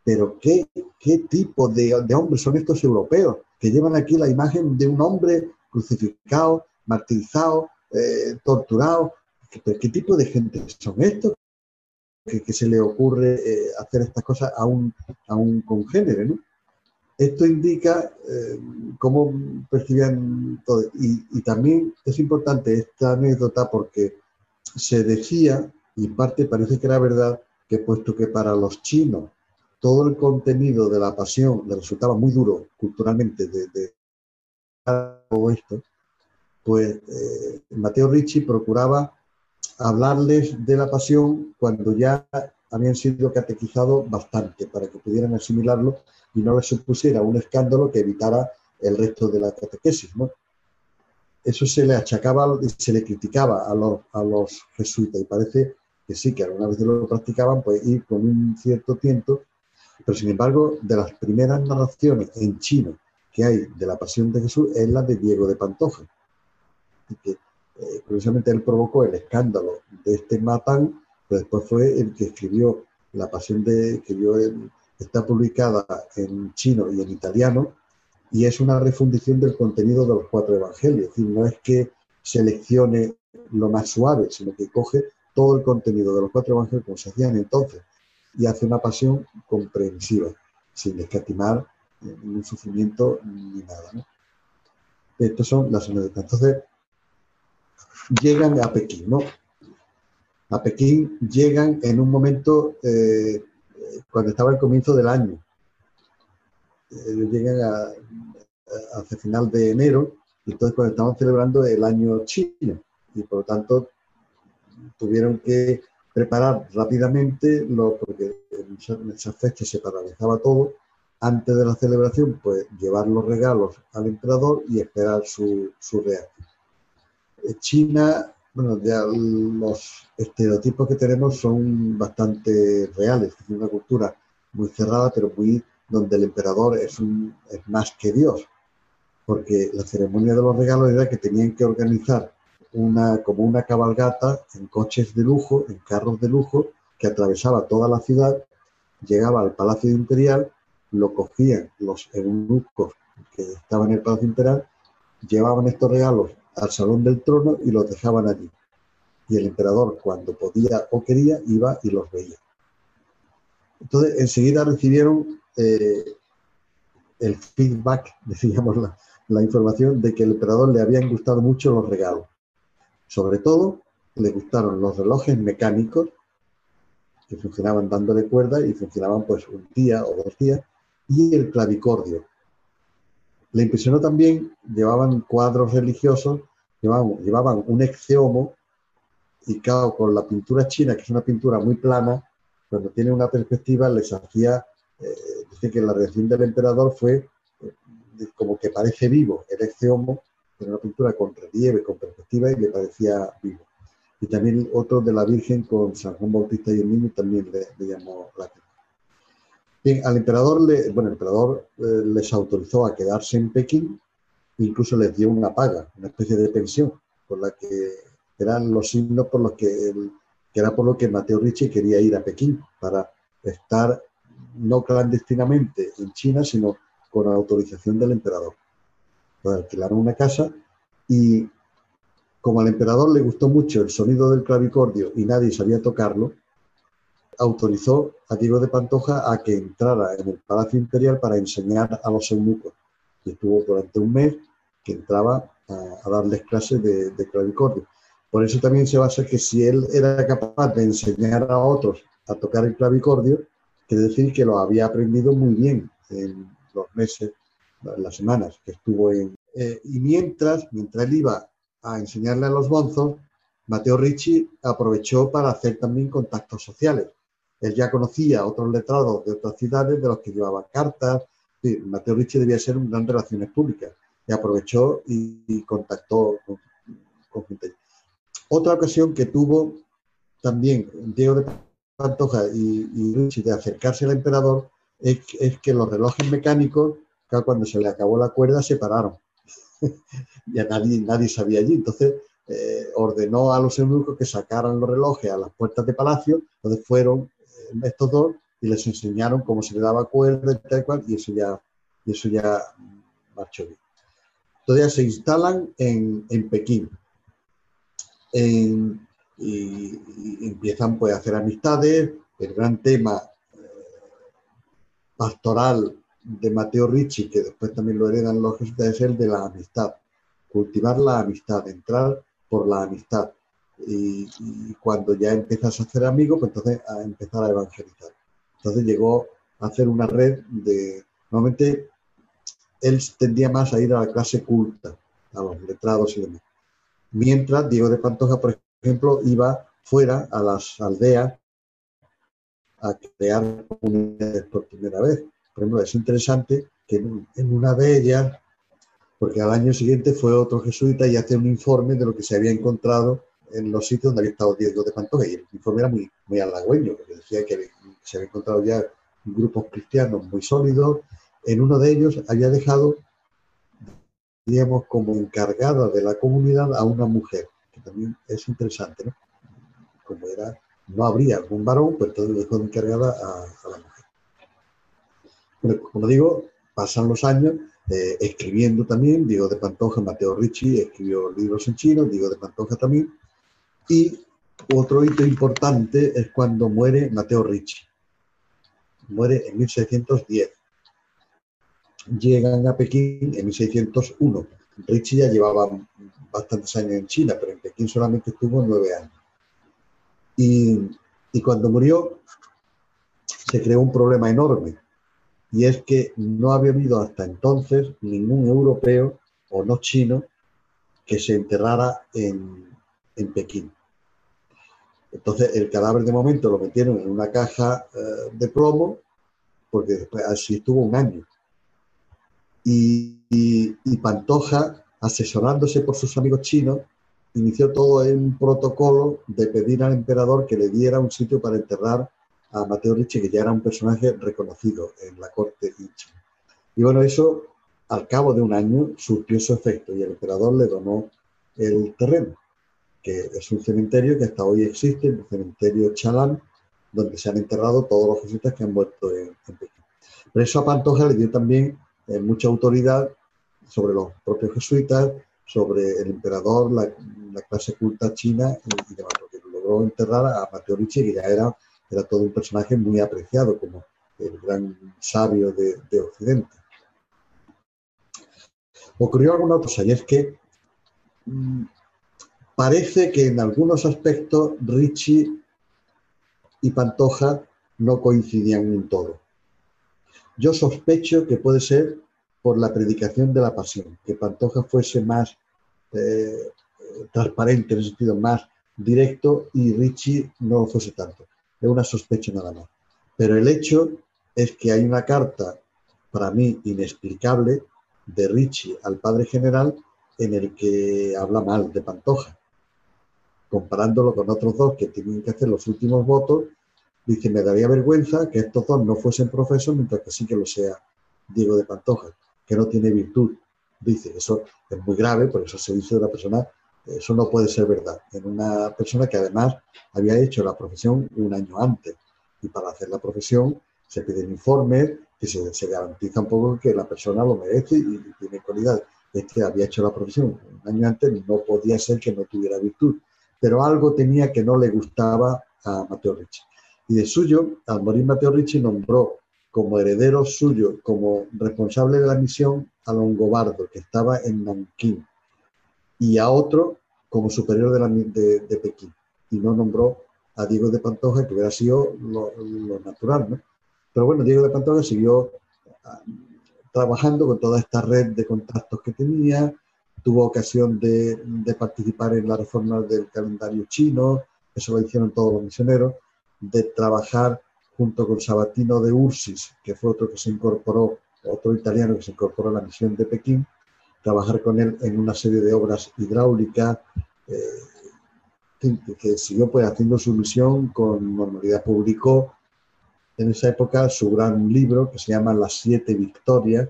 pero ¿qué, qué tipo de, de hombres son estos europeos que llevan aquí la imagen de un hombre crucificado, martirizado, eh, torturado? ¿Qué, ¿Qué tipo de gente son estos? que, se le ocurre eh, hacer estas cosas a un, a un congénere, ¿no? Esto indica eh, cómo percibían todo. Y, y, también es importante esta anécdota porque se decía, y en parte parece que era verdad, que puesto que para los chinos todo el contenido de la pasión le resultaba muy duro culturalmente de, de todo esto, pues eh, Mateo Ricci procuraba hablarles de la pasión cuando ya habían sido catequizados bastante para que pudieran asimilarlo y no les supusiera un escándalo que evitara el resto de la catequesis. ¿no? Eso se le achacaba y se le criticaba a los, a los jesuitas y parece que sí, que alguna vez lo practicaban, pues ir con un cierto tiempo, pero sin embargo, de las primeras narraciones en chino que hay de la pasión de Jesús es la de Diego de Pantoja. Y que eh, él provocó el escándalo de este Matán, pero después fue el que escribió La Pasión de, que yo, está publicada en chino y en italiano, y es una refundición del contenido de los cuatro evangelios. Es decir, no es que seleccione lo más suave, sino que coge todo el contenido de los cuatro evangelios como se hacían entonces y hace una pasión comprensiva, sin escatimar ningún sufrimiento ni nada. ¿no? Estas son las anécdotas. Entonces, llegan a Pekín, ¿no? A Pekín llegan en un momento eh, cuando estaba el comienzo del año. Eh, llegan a, hacia final de enero, y entonces cuando estaban celebrando el año chino, y por lo tanto tuvieron que preparar rápidamente, lo, porque en esas fechas se paralizaba todo, antes de la celebración, pues llevar los regalos al emperador y esperar su, su reacción. China, bueno, ya los estereotipos que tenemos son bastante reales, es una cultura muy cerrada, pero muy donde el emperador es, un, es más que Dios, porque la ceremonia de los regalos era que tenían que organizar una, como una cabalgata en coches de lujo, en carros de lujo, que atravesaba toda la ciudad, llegaba al Palacio Imperial, lo cogían los eunucos que estaban en el Palacio Imperial, llevaban estos regalos al salón del trono y los dejaban allí. Y el emperador, cuando podía o quería, iba y los veía. Entonces, enseguida recibieron eh, el feedback, decíamos la, la información de que el emperador le habían gustado mucho los regalos. Sobre todo, le gustaron los relojes mecánicos que funcionaban dándole cuerda y funcionaban pues un día o dos días, y el clavicordio, le impresionó también, llevaban cuadros religiosos, llevaban, llevaban un exeomo y claro, con la pintura china, que es una pintura muy plana, cuando tiene una perspectiva les hacía, eh, dice que la reacción del emperador fue eh, como que parece vivo el exeomo, era una pintura con relieve, con perspectiva y le parecía vivo. Y también otro de la Virgen con San Juan Bautista y el niño también le, le llamó la atención. Bien, al emperador, le, bueno, el emperador eh, les autorizó a quedarse en Pekín, incluso les dio una paga, una especie de pensión, por la que eran los signos por los que, que era por lo que Mateo Ricci quería ir a Pekín, para estar no clandestinamente en China, sino con autorización del emperador. Alquilaron una casa y como al emperador le gustó mucho el sonido del clavicordio y nadie sabía tocarlo, autorizó a Diego de Pantoja a que entrara en el Palacio Imperial para enseñar a los eunucos y estuvo durante un mes que entraba a, darles clases de, de, clavicordio. Por eso también se basa que si él era capaz de enseñar a otros a tocar el clavicordio, quiere decir que lo había aprendido muy bien en los meses, las semanas que estuvo en... Eh, y mientras, mientras él iba a enseñarle a los bonzos, Mateo Ricci aprovechó para hacer también contactos sociales. Él ya conocía a otros letrados de otras ciudades de los que llevaban cartas. Mateo Ricci debía ser un gran relaciones públicas y aprovechó y, contactó con, gente. Otra ocasión que tuvo también Diego de Pantoja y, y Ricci de acercarse al emperador es, que los relojes mecánicos, cuando se le acabó la cuerda, se pararon. ya nadie, nadie sabía allí. Entonces eh, ordenó a los eunucos que sacaran los relojes a las puertas de palacio, donde fueron eh, estos dos y les enseñaron cómo se le daba cuerda y tal cual, y eso ya, y eso ya marchó bien. Todavía se instalan en, en Pekín. y, empiezan pues, a hacer amistades. El gran tema pastoral de Mateo Ricci, que después también lo heredan los jesuitas, es el de la amistad. Cultivar la amistad, entrar por la amistad. Y, cuando ya empiezas a hacer amigos, pues entonces a empezar a evangelizar. Entonces llegó a hacer una red de, normalmente él tendía más a ir a la clase culta, a los letrados y demás. Mientras Diego de Pantoja, por ejemplo, iba fuera a las aldeas a crear comunidades por primera vez. Por ejemplo, es interesante que en una de ellas, porque al año siguiente fue otro jesuita y hace un informe de lo que se había encontrado en los sitios donde había estado Diego de Pantoja. Y el informe era muy, muy halagüeño, porque decía que se había encontrado ya grupos cristianos muy sólidos. En uno de ellos había dejado, digamos, como encargada de la comunidad a una mujer, que también es interesante, ¿no? Como era no habría algún varón, pues entonces dejó encargada a, la mujer. Como digo, pasan los años eh, escribiendo también, Diego de Pantoja, Mateo Ricci escribió libros en chino, Diego de Pantoja también, y otro hito importante es cuando muere Mateo Ricci. Muere en 1610. Llegan a Pekín en 1601. Ricci ya llevaba bastantes años en China, pero en Pekín solamente estuvo nueve años. Y, cuando murió se creó un problema enorme. Y es que no había habido hasta entonces ningún europeo o no chino que se enterrara en, Pekín. Entonces el cadáver de momento lo metieron en una caja eh, de plomo, porque así estuvo un año. y, Pantoja, asesorándose por sus amigos chinos, inició todo un protocolo de pedir al emperador que le diera un sitio para enterrar a Mateo Ricci, que ya era un personaje reconocido en la corte hincha. Y bueno, eso al cabo de un año surgió su efecto y el emperador le donó el terreno, que es un cementerio que hasta hoy existe, el cementerio Chalán, donde se han enterrado todos los jesuitas que han muerto en, Pekín. Pero eso a Pantoja le dio también eh, mucha autoridad sobre los propios jesuitas, sobre el emperador, la, clase culta china y, demás, porque logró enterrar a Mateo Ricci, que ya era, era todo un personaje muy apreciado como el gran sabio de, Occidente. Ocurrió alguna cosa y es que mm, parece que en algunos aspectos Ricci y Pantoja no coincidían en todo. Yo sospecho que puede ser por la predicación de la pasión, que Pantoja fuese más eh, transparente, en el sentido más directo, y Richie no lo fuese tanto. Es una sospecha nada más. Pero el hecho es que hay una carta, para mí inexplicable, de Richie al padre general, en el que habla mal de Pantoja. Comparándolo con otros dos que tienen que hacer los últimos votos, dice, me daría vergüenza que estos dos no fuesen profesos, mientras que sí que lo sea Diego de Pantoja que no tiene virtud. Dice, eso es muy grave, por eso se dice de una persona, eso no puede ser verdad. En una persona que además había hecho la profesión un año antes. Y para hacer la profesión se piden informes, que se, se garantiza un poco que la persona lo merece y, tiene cualidad. Este había hecho la profesión un año antes, no podía ser que no tuviera virtud. Pero algo tenía que no le gustaba a Mateo Ricci. Y de suyo, al morir Mateo Ricci, nombró como heredero suyo, como responsable de la misión a Longobardo, que estaba en Nankín, y a otro como superior de, de, Pekín. Y no nombró a Diego de Pantoja, que hubiera sido lo, natural. ¿no? Pero bueno, Diego de Pantoja siguió ah, trabajando con toda esta red de contactos que tenía, tuvo ocasión de, de participar en la reforma del calendario chino, eso lo hicieron todos los misioneros, de trabajar junto con Sabatino de Ursis, que fue otro que se incorporó, otro italiano que se incorporó a la misión de Pekín, trabajar con él en una serie de obras hidráulicas, eh, que siguió pues haciendo su misión con normalidad. Publicó en esa época su gran libro que se llama Las siete victorias,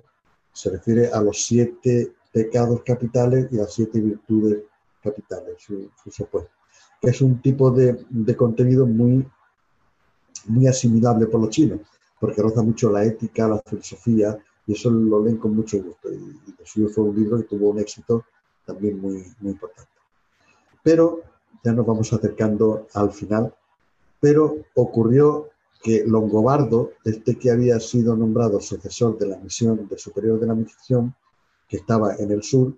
se refiere a los siete pecados capitales y las siete virtudes capitales, su, que es un tipo de, de contenido muy muy asimilable por los chinos, porque roza mucho la ética, la filosofía, y eso lo leen con mucho gusto. Y, y suyo fue un libro que tuvo un éxito también muy, muy importante. Pero ya nos vamos acercando al final, pero ocurrió que Longobardo, este que había sido nombrado sucesor de la misión de superior de la misión, que estaba en el sur,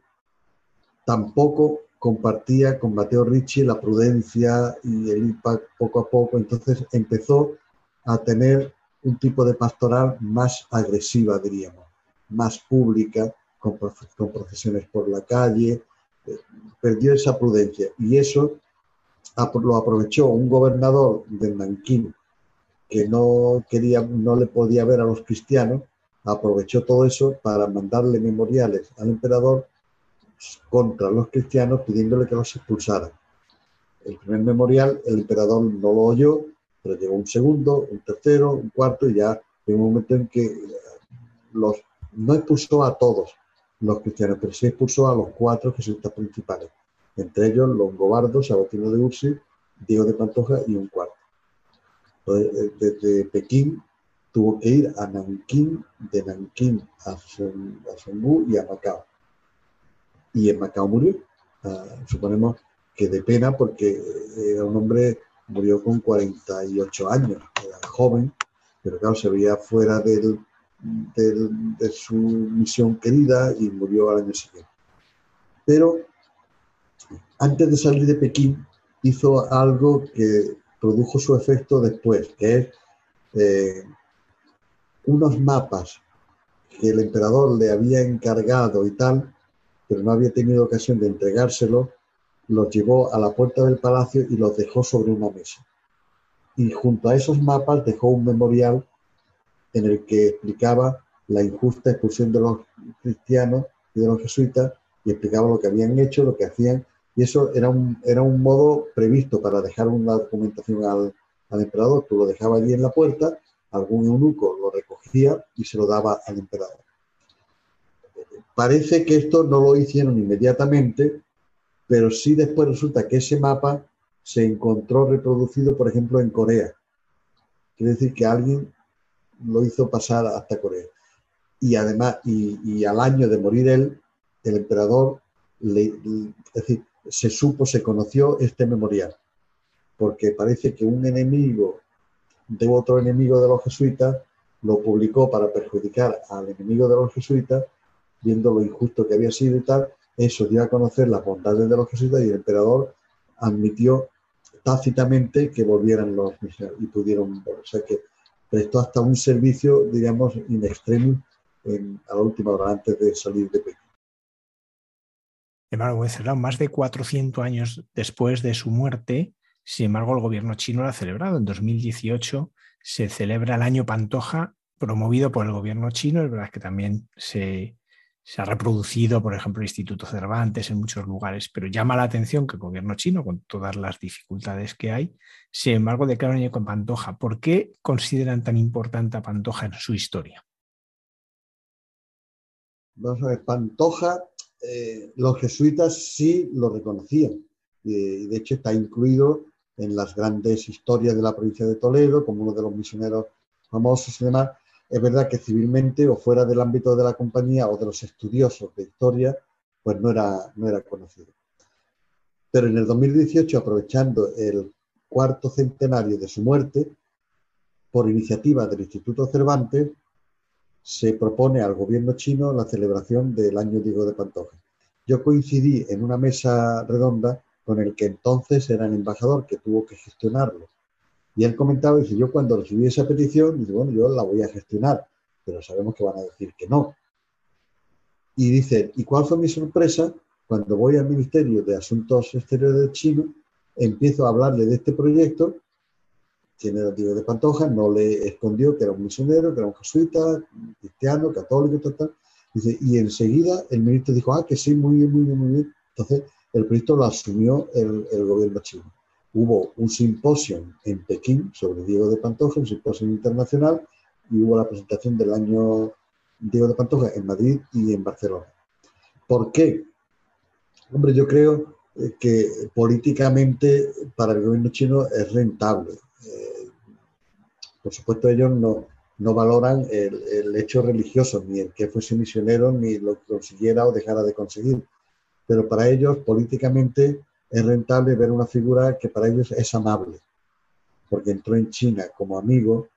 tampoco compartía con Mateo Ricci la prudencia y el impact poco a poco, entonces empezó a tener un tipo de pastoral más agresiva, diríamos, más pública, con, procesiones por la calle, eh, perdió esa prudencia y eso lo aprovechó un gobernador de Nankín que no quería, no le podía ver a los cristianos, aprovechó todo eso para mandarle memoriales al emperador contra los cristianos pidiéndole que los expulsaran. El primer memorial el emperador no lo oyó, pero llegó un segundo, un tercero, un cuarto y ya en un momento en que los, no expulsó a todos los cristianos, pero sí expulsó a los cuatro jesuitas principales, entre ellos Longobardo, Sabatino de Ursi, Diego de Pantoja y un cuarto. Eh, desde Pekín tuvo que ir a Nankín, de Nankín a, Son, y a Macao y en Macao murió. Ah, suponemos que de pena porque era un hombre, murió con 48 años, era joven, pero claro, se veía fuera del, de su misión querida y murió al año siguiente. Pero antes de salir de Pekín hizo algo que produjo su efecto después, que es eh, unos mapas que el emperador le había encargado y tal, pero no había tenido ocasión de entregárselo, los llevó a la puerta del palacio y los dejó sobre una mesa. Y junto a esos mapas dejó un memorial en el que explicaba la injusta expulsión de los cristianos y de los jesuitas y explicaba lo que habían hecho, lo que hacían. Y eso era un, era un modo previsto para dejar una documentación al, al emperador. Tú lo dejabas allí en la puerta, algún eunuco lo recogía y se lo daba al emperador. Parece que esto no lo hicieron inmediatamente, pero sí después resulta que ese mapa se encontró reproducido, por ejemplo, en Corea. Quiere decir que alguien lo hizo pasar hasta Corea. Y además, y, al año de morir él, el emperador, es decir, se supo, se conoció este memorial, porque parece que un enemigo de otro enemigo de los jesuitas lo publicó para perjudicar al enemigo de los jesuitas viendo lo injusto que había sido y tal, eso dio a conocer las bondades de los jesuitas y el emperador admitió tácitamente que volvieran los misioneros y pudieron O sea que prestó hasta un servicio, digamos, in extremis a la última hora antes de salir de Pekín. Embargo, más de 400 años después de su muerte, sin embargo, el gobierno chino lo ha celebrado. En 2018 se celebra el año Pantoja, promovido por el gobierno chino. Es verdad que también se, se ha reproducido, por ejemplo, el Instituto Cervantes en muchos lugares, pero llama la atención que el gobierno chino, con todas las dificultades que hay, sin embargo, declara año con Pantoja. ¿Por qué consideran tan importante a Pantoja en su historia? Vamos a ver, Pantoja, eh, los jesuitas sí lo reconocían, y de hecho está incluido en las grandes historias de la provincia de Toledo como uno de los misioneros famosos y demás, es verdad que civilmente o fuera del ámbito de la compañía o de los estudiosos de historia, pues no era, no era conocido. Pero en el 2018, aprovechando el cuarto centenario de su muerte, por iniciativa del Instituto Cervantes, se propone al gobierno chino la celebración del año Diego de Pantoja. Yo coincidí en una mesa redonda con el que entonces era el embajador que tuvo que gestionarlo. Y él comentaba, dice, yo cuando recibí esa petición, dice, bueno, yo la voy a gestionar, pero sabemos que van a decir que no. Y dice, ¿y cuál fue mi sorpresa? Cuando voy al Ministerio de Asuntos Exteriores de China, empiezo a hablarle de este proyecto tiene el de Pantoja, no le escondió que era un misionero, que era un jesuita, cristiano, católico, tal, y enseguida el ministro dijo, ah, que sí, muy bien, muy bien, muy bien. Entonces, el proyecto lo asumió el, gobierno chino. Hubo un simposio en Pekín sobre Diego de Pantoja, un simposio internacional, y hubo la presentación del año Diego de Pantoja en Madrid y en Barcelona. ¿Por qué? Hombre, yo creo eh, que políticamente para el gobierno chino es rentable por supuesto, ellos no, no valoran el, hecho religioso, ni el que fuese misionero, ni lo consiguiera o dejara de conseguir. Pero para ellos, políticamente, es rentable ver una figura que para ellos es amable, porque entró en China como amigo,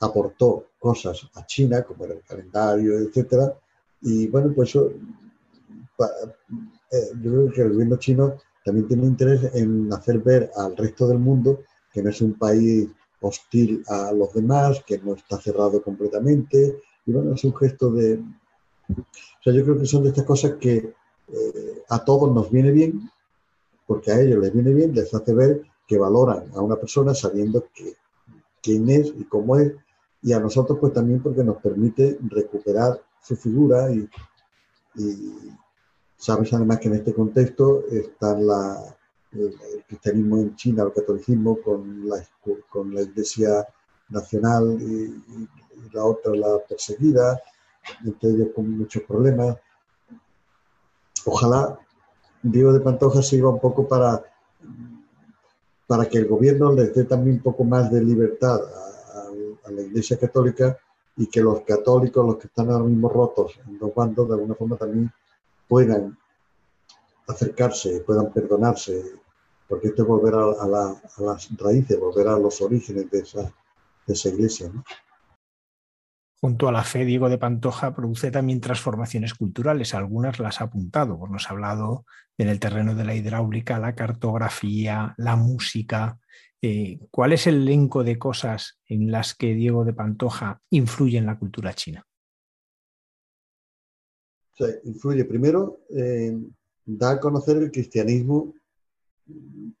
aportó cosas a China, como era el calendario, etcétera, y bueno, pues eh, yo creo que el gobierno chino también tiene interés en hacer ver al resto del mundo que no es un país hostil a los demás, que no está cerrado completamente. Y bueno, es un gesto de... O sea, yo creo que son de estas cosas que eh, a todos nos viene bien, porque a ellos les viene bien, les hace ver que valoran a una persona sabiendo que, quién es y cómo es, y a nosotros pues también porque nos permite recuperar su figura y, y sabes además que en este contexto está la, el, cristianismo en China, el catolicismo, con la, con la Iglesia Nacional y, la otra, la perseguida, entre ellos con muchos problemas. Ojalá Diego de Pantoja sirva un poco para, para que el gobierno les dé también un poco más de libertad a, a la Iglesia Católica y que los católicos, los que están ahora mismo rotos en dos bandos, de alguna forma también puedan acercarse, puedan perdonarse porque esto es volver a, las raíces, volver a los orígenes de esa, esa iglesia. Junto a la fe, Diego de Pantoja produce también transformaciones culturales. Algunas las ha apuntado, nos ha hablado en el terreno de la hidráulica, la cartografía, la música. Eh, ¿Cuál es el elenco de cosas en las que Diego de Pantoja influye en la cultura china? influye primero, da a conocer el cristianismo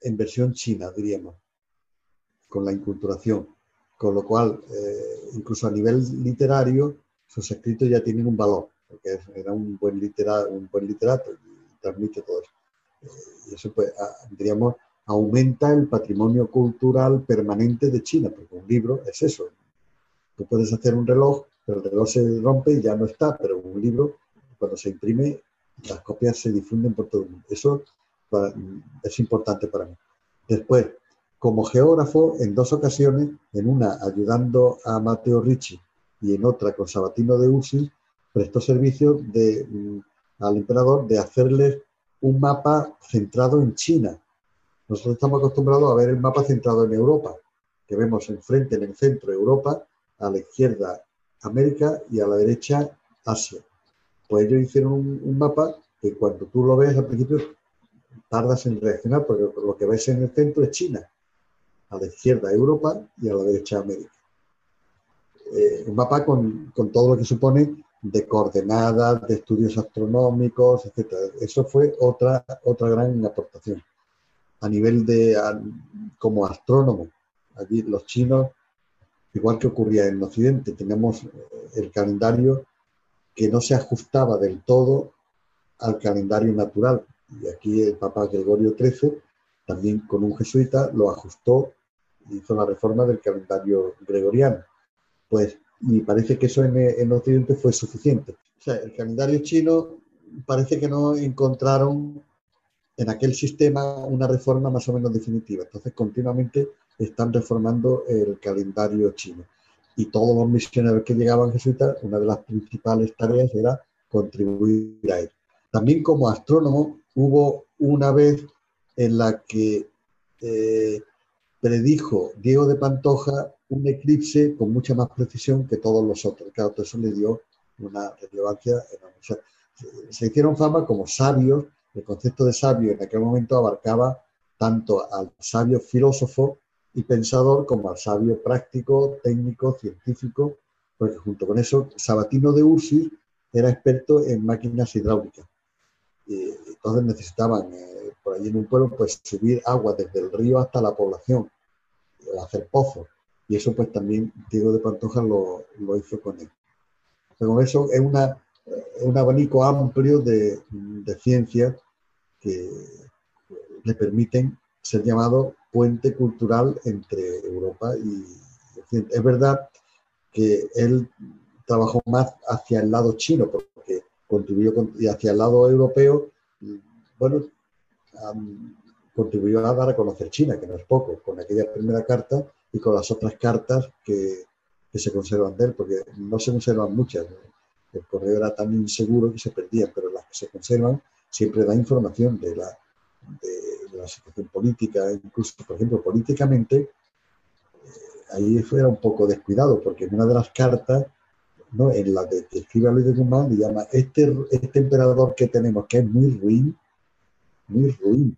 en versión china, diríamos, con la inculturación. Con lo cual, eh, incluso a nivel literario, sus escritos ya tienen un valor, porque era un buen, literato, un buen literato y transmite todo eso. Eh, y eso, pues, diríamos, aumenta el patrimonio cultural permanente de China, porque un libro es eso. Tú puedes hacer un reloj, pero el reloj se rompe y ya no está, pero un libro, cuando se imprime, las copias se difunden por todo el mundo. Eso es importante para mí. Después, como geógrafo, en dos ocasiones, en una ayudando a Mateo Ricci y en otra con Sabatino de Ursi, prestó servicio mm, al emperador de hacerles un mapa centrado en China. Nosotros estamos acostumbrados a ver el mapa centrado en Europa, que vemos enfrente, en el centro, Europa, a la izquierda, América y a la derecha, Asia. Pues ellos hicieron un mapa que cuando tú lo ves al principio tardas en reaccionar porque lo que ves en el centro es China, a la izquierda Europa y a la derecha América. Eh, un mapa con, todo lo que supone de coordenadas, de estudios astronómicos, etc. Eso fue otra, otra gran aportación. A nivel de, como astrónomo, allí los chinos, igual que ocurría en Occidente, tenemos eh, el calendario que no se ajustaba del todo al calendario natural y aquí el Papa Gregorio XIII, también con un jesuita, lo ajustó hizo la reforma del calendario gregoriano. Pues, y parece que eso en, en Occidente fue suficiente. O sea, el calendario chino parece que no encontraron en aquel sistema una reforma más o menos definitiva. Entonces, continuamente están reformando el calendario chino. Y todos los misioneros que llegaban jesuitas, una de las principales tareas era contribuir a él. También como astrónomo, hubo una vez en la que eh, predijo Diego de Pantoja un eclipse con mucha más precisión que todos los otros. Claro, todo eso le dio una relevancia enorme. se hicieron fama como sabios. El concepto de sabio en aquel momento abarcaba tanto al sabio filósofo y pensador como al sabio práctico, técnico, científico, porque junto con eso Sabatino de Ursi era experto en máquinas hidráulicas. Y entonces necesitaban, eh, por allí en un pueblo, pues subir agua desde el río hasta la población, hacer pozos. Y eso pues también Diego de Pantoja lo, lo hizo con él. con eso es una, un abanico amplio de, de ciencias que le permiten ser llamado puente cultural entre Europa y Occidente. Es verdad que él trabajó más hacia el lado chino, porque contribuyó y hacia el lado europeo, bueno, contribuyó a dar a conocer China, que no es poco, con aquella primera carta y con las otras cartas que, que se conservan de él, porque no se conservan muchas. El correo era tan inseguro que se perdían, pero las que se conservan siempre da información de la, de, la situación política, incluso, por ejemplo, políticamente, eh, ahí era un poco descuidado, porque en una de las cartas ¿no? en la de que escribe Luis de Guzmán, le llama este, este emperador que tenemos, que es muy ruin, muy ruin,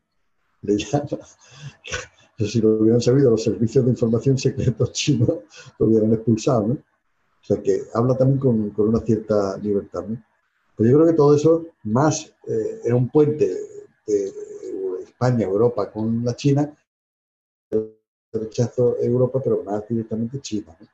si lo hubieran sabido los servicios de información secretos chinos, lo hubieran expulsado. O sea que habla también con, con una cierta libertad. Pero yo creo que todo eso, más eh, era un puente de España, Europa con la China, rechazo Europa, pero más directamente China. ¿no?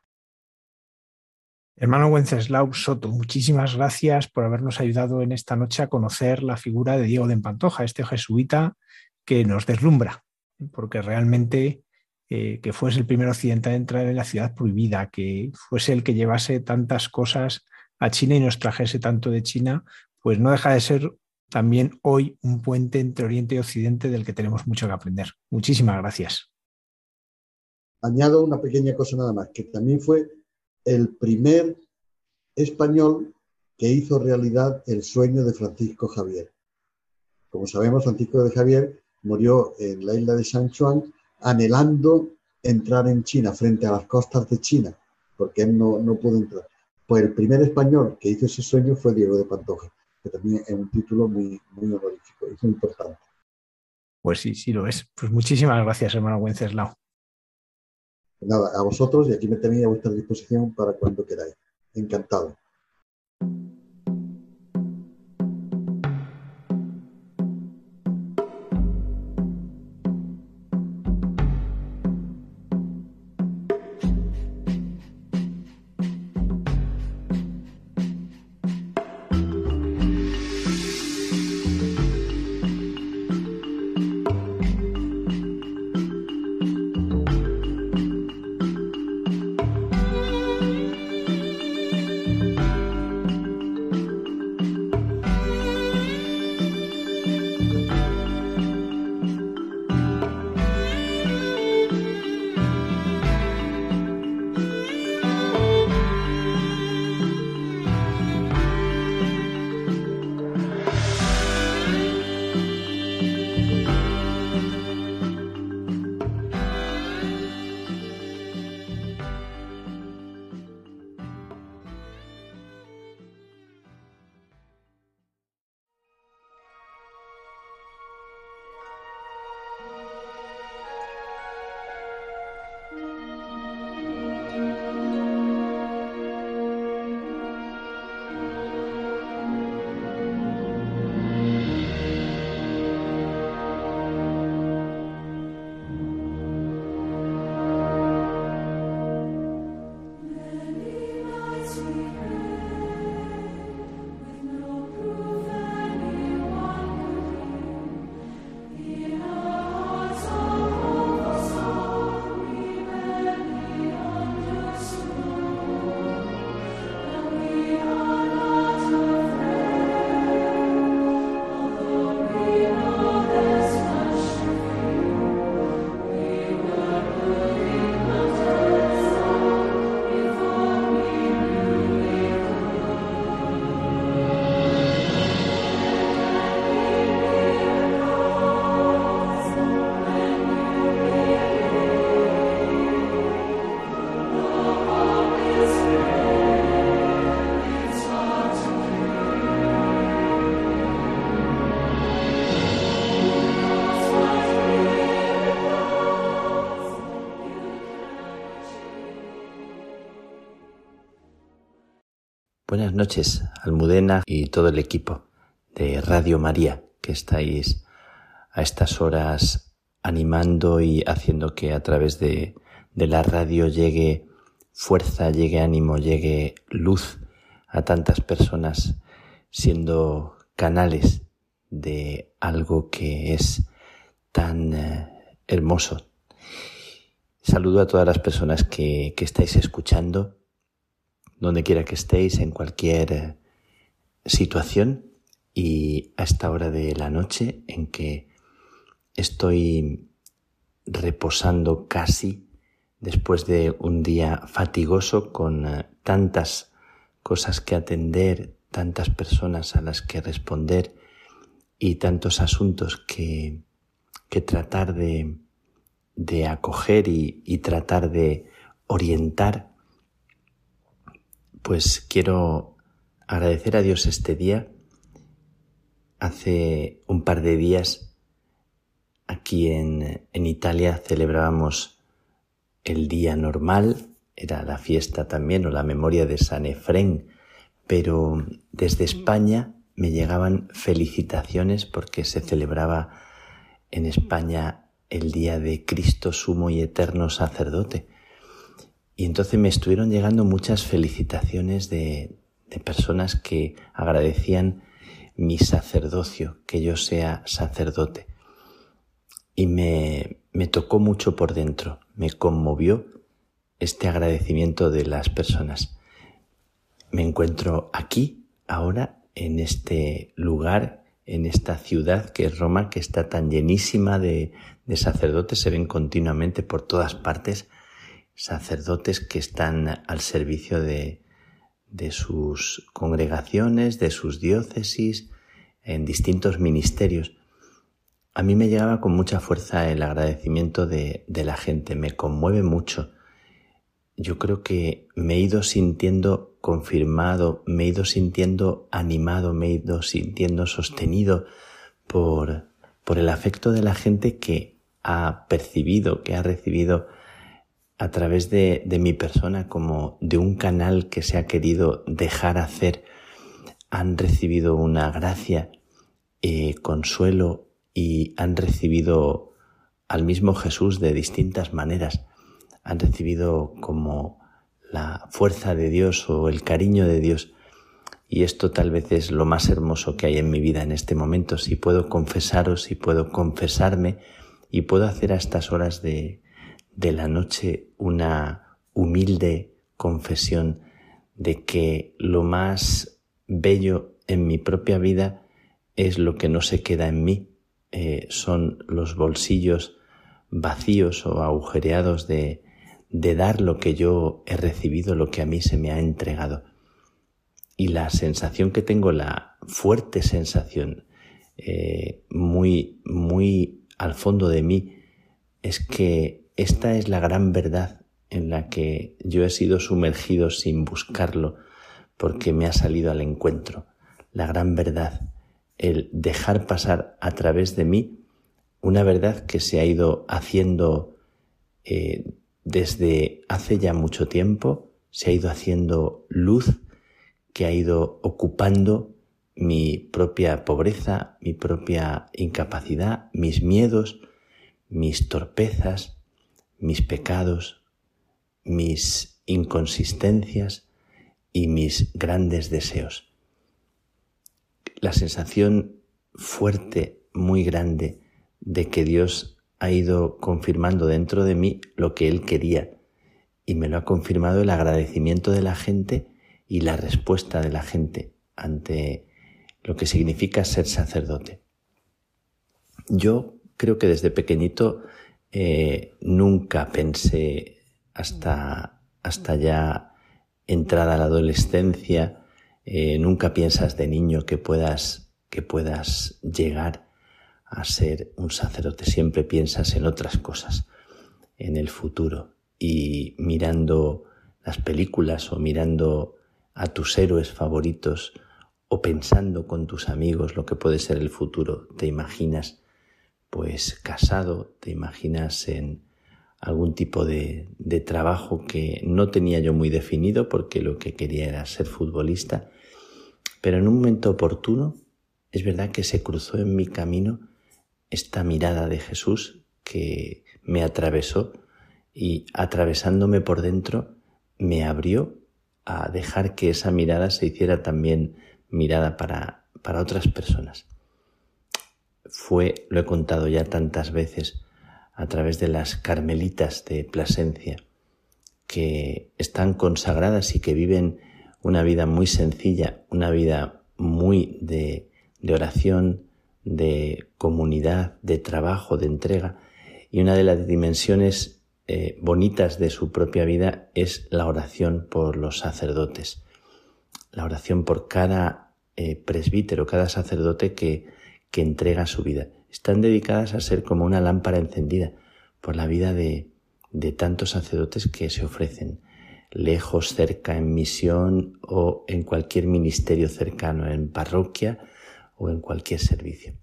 Hermano Wenceslao Soto, muchísimas gracias por habernos ayudado en esta noche a conocer la figura de Diego de Empantoja, este jesuita que nos deslumbra, porque realmente eh, que fuese el primer occidental en entrar en la ciudad prohibida, que fuese el que llevase tantas cosas a China y nos trajese tanto de China, pues no deja de ser también hoy un puente entre Oriente y Occidente del que tenemos mucho que aprender. Muchísimas gracias. Añado una pequeña cosa nada más, que también fue el primer español que hizo realidad el sueño de Francisco Javier. Como sabemos, Francisco de Javier murió en la isla de San Juan anhelando entrar en China, frente a las costas de China, porque él no, no pudo entrar. Pues el primer español que hizo ese sueño fue Diego de Pantoja, que también es un título muy, muy honorífico y muy importante. Pues sí, sí lo es. Pues muchísimas gracias, hermano Wenceslao. Nada, a vosotros y aquí me tenéis a vuestra disposición para cuando queráis. Encantado. Buenas noches, Almudena y todo el equipo de Radio María que estáis a estas horas animando y haciendo que a través de, la radio llegue fuerza, llegue ánimo, llegue luz a tantas personas siendo canales de algo que es tan eh, hermoso. Saludo a todas las personas que estáis escuchando donde quiera que estéis, en cualquier eh, situación. Y a esta hora de la noche en que estoy reposando casi después de un día fatigoso con eh, tantas cosas que atender, tantas personas a las que responder y tantos asuntos que, que tratar de, de acoger y, y tratar de orientar pues quiero agradecer a Dios este día. Hace un par de días aquí en, en Italia celebrábamos el día normal, era la fiesta también o la memoria de San Efrén, pero desde España me llegaban felicitaciones porque se celebraba en España el día de Cristo sumo y eterno sacerdote. Y entonces me estuvieron llegando muchas felicitaciones de, de personas que agradecían mi sacerdocio, que yo sea sacerdote. Y me, me tocó mucho por dentro, me conmovió este agradecimiento de las personas. Me encuentro aquí, ahora, en este lugar, en esta ciudad que es Roma, que está tan llenísima de, de sacerdotes, se ven continuamente por todas partes sacerdotes que están al servicio de, de sus congregaciones, de sus diócesis, en distintos ministerios. A mí me llegaba con mucha fuerza el agradecimiento de, de, la gente, me conmueve mucho. Yo creo que me he ido sintiendo confirmado, me he ido sintiendo animado, me he ido sintiendo sostenido por, por el afecto de la gente que ha percibido, que ha recibido a través de, de, mi persona como de un canal que se ha querido dejar hacer, han recibido una gracia, eh, consuelo y han recibido al mismo Jesús de distintas maneras. Han recibido como la fuerza de Dios o el cariño de Dios. Y esto tal vez es lo más hermoso que hay en mi vida en este momento. Si puedo confesaros, si puedo confesarme y puedo hacer a estas horas de, de la noche una humilde confesión de que lo más bello en mi propia vida es lo que no se queda en mí, eh, son los bolsillos vacíos o agujereados de, de dar lo que yo he recibido, lo que a mí se me ha entregado. Y la sensación que tengo, la fuerte sensación, eh, muy, muy al fondo de mí, es que esta es la gran verdad en la que yo he sido sumergido sin buscarlo porque me ha salido al encuentro. La gran verdad, el dejar pasar a través de mí una verdad que se ha ido haciendo eh, desde hace ya mucho tiempo, se ha ido haciendo luz que ha ido ocupando mi propia pobreza, mi propia incapacidad, mis miedos, mis torpezas, mis pecados, mis inconsistencias y mis grandes deseos. La sensación fuerte, muy grande, de que Dios ha ido confirmando dentro de mí lo que Él quería y me lo ha confirmado el agradecimiento de la gente y la respuesta de la gente ante lo que significa ser sacerdote. Yo creo que desde pequeñito eh, nunca pensé hasta, hasta ya entrada la adolescencia, eh, nunca piensas de niño que puedas, que puedas llegar a ser un sacerdote, siempre piensas en otras cosas, en el futuro. Y mirando las películas o mirando a tus héroes favoritos o pensando con tus amigos lo que puede ser el futuro, te imaginas pues casado, te imaginas en algún tipo de, trabajo que no tenía yo muy definido porque lo que quería era ser futbolista, pero en un momento oportuno es verdad que se cruzó en mi camino esta mirada de Jesús que me atravesó y atravesándome por dentro me abrió a dejar que esa mirada se hiciera también mirada para, para otras personas. Fue, lo he contado ya tantas veces, a través de las carmelitas de Plasencia, que están consagradas y que viven una vida muy sencilla, una vida muy de, oración, de comunidad, de trabajo, de entrega. Y una de las dimensiones eh, bonitas de su propia vida es la oración por los sacerdotes, la oración por cada eh, presbítero, cada sacerdote que, que entrega su vida. Están dedicadas a ser como una lámpara encendida por la vida de, de tantos sacerdotes que se ofrecen lejos, cerca, en misión o en cualquier ministerio cercano, en parroquia o en cualquier servicio.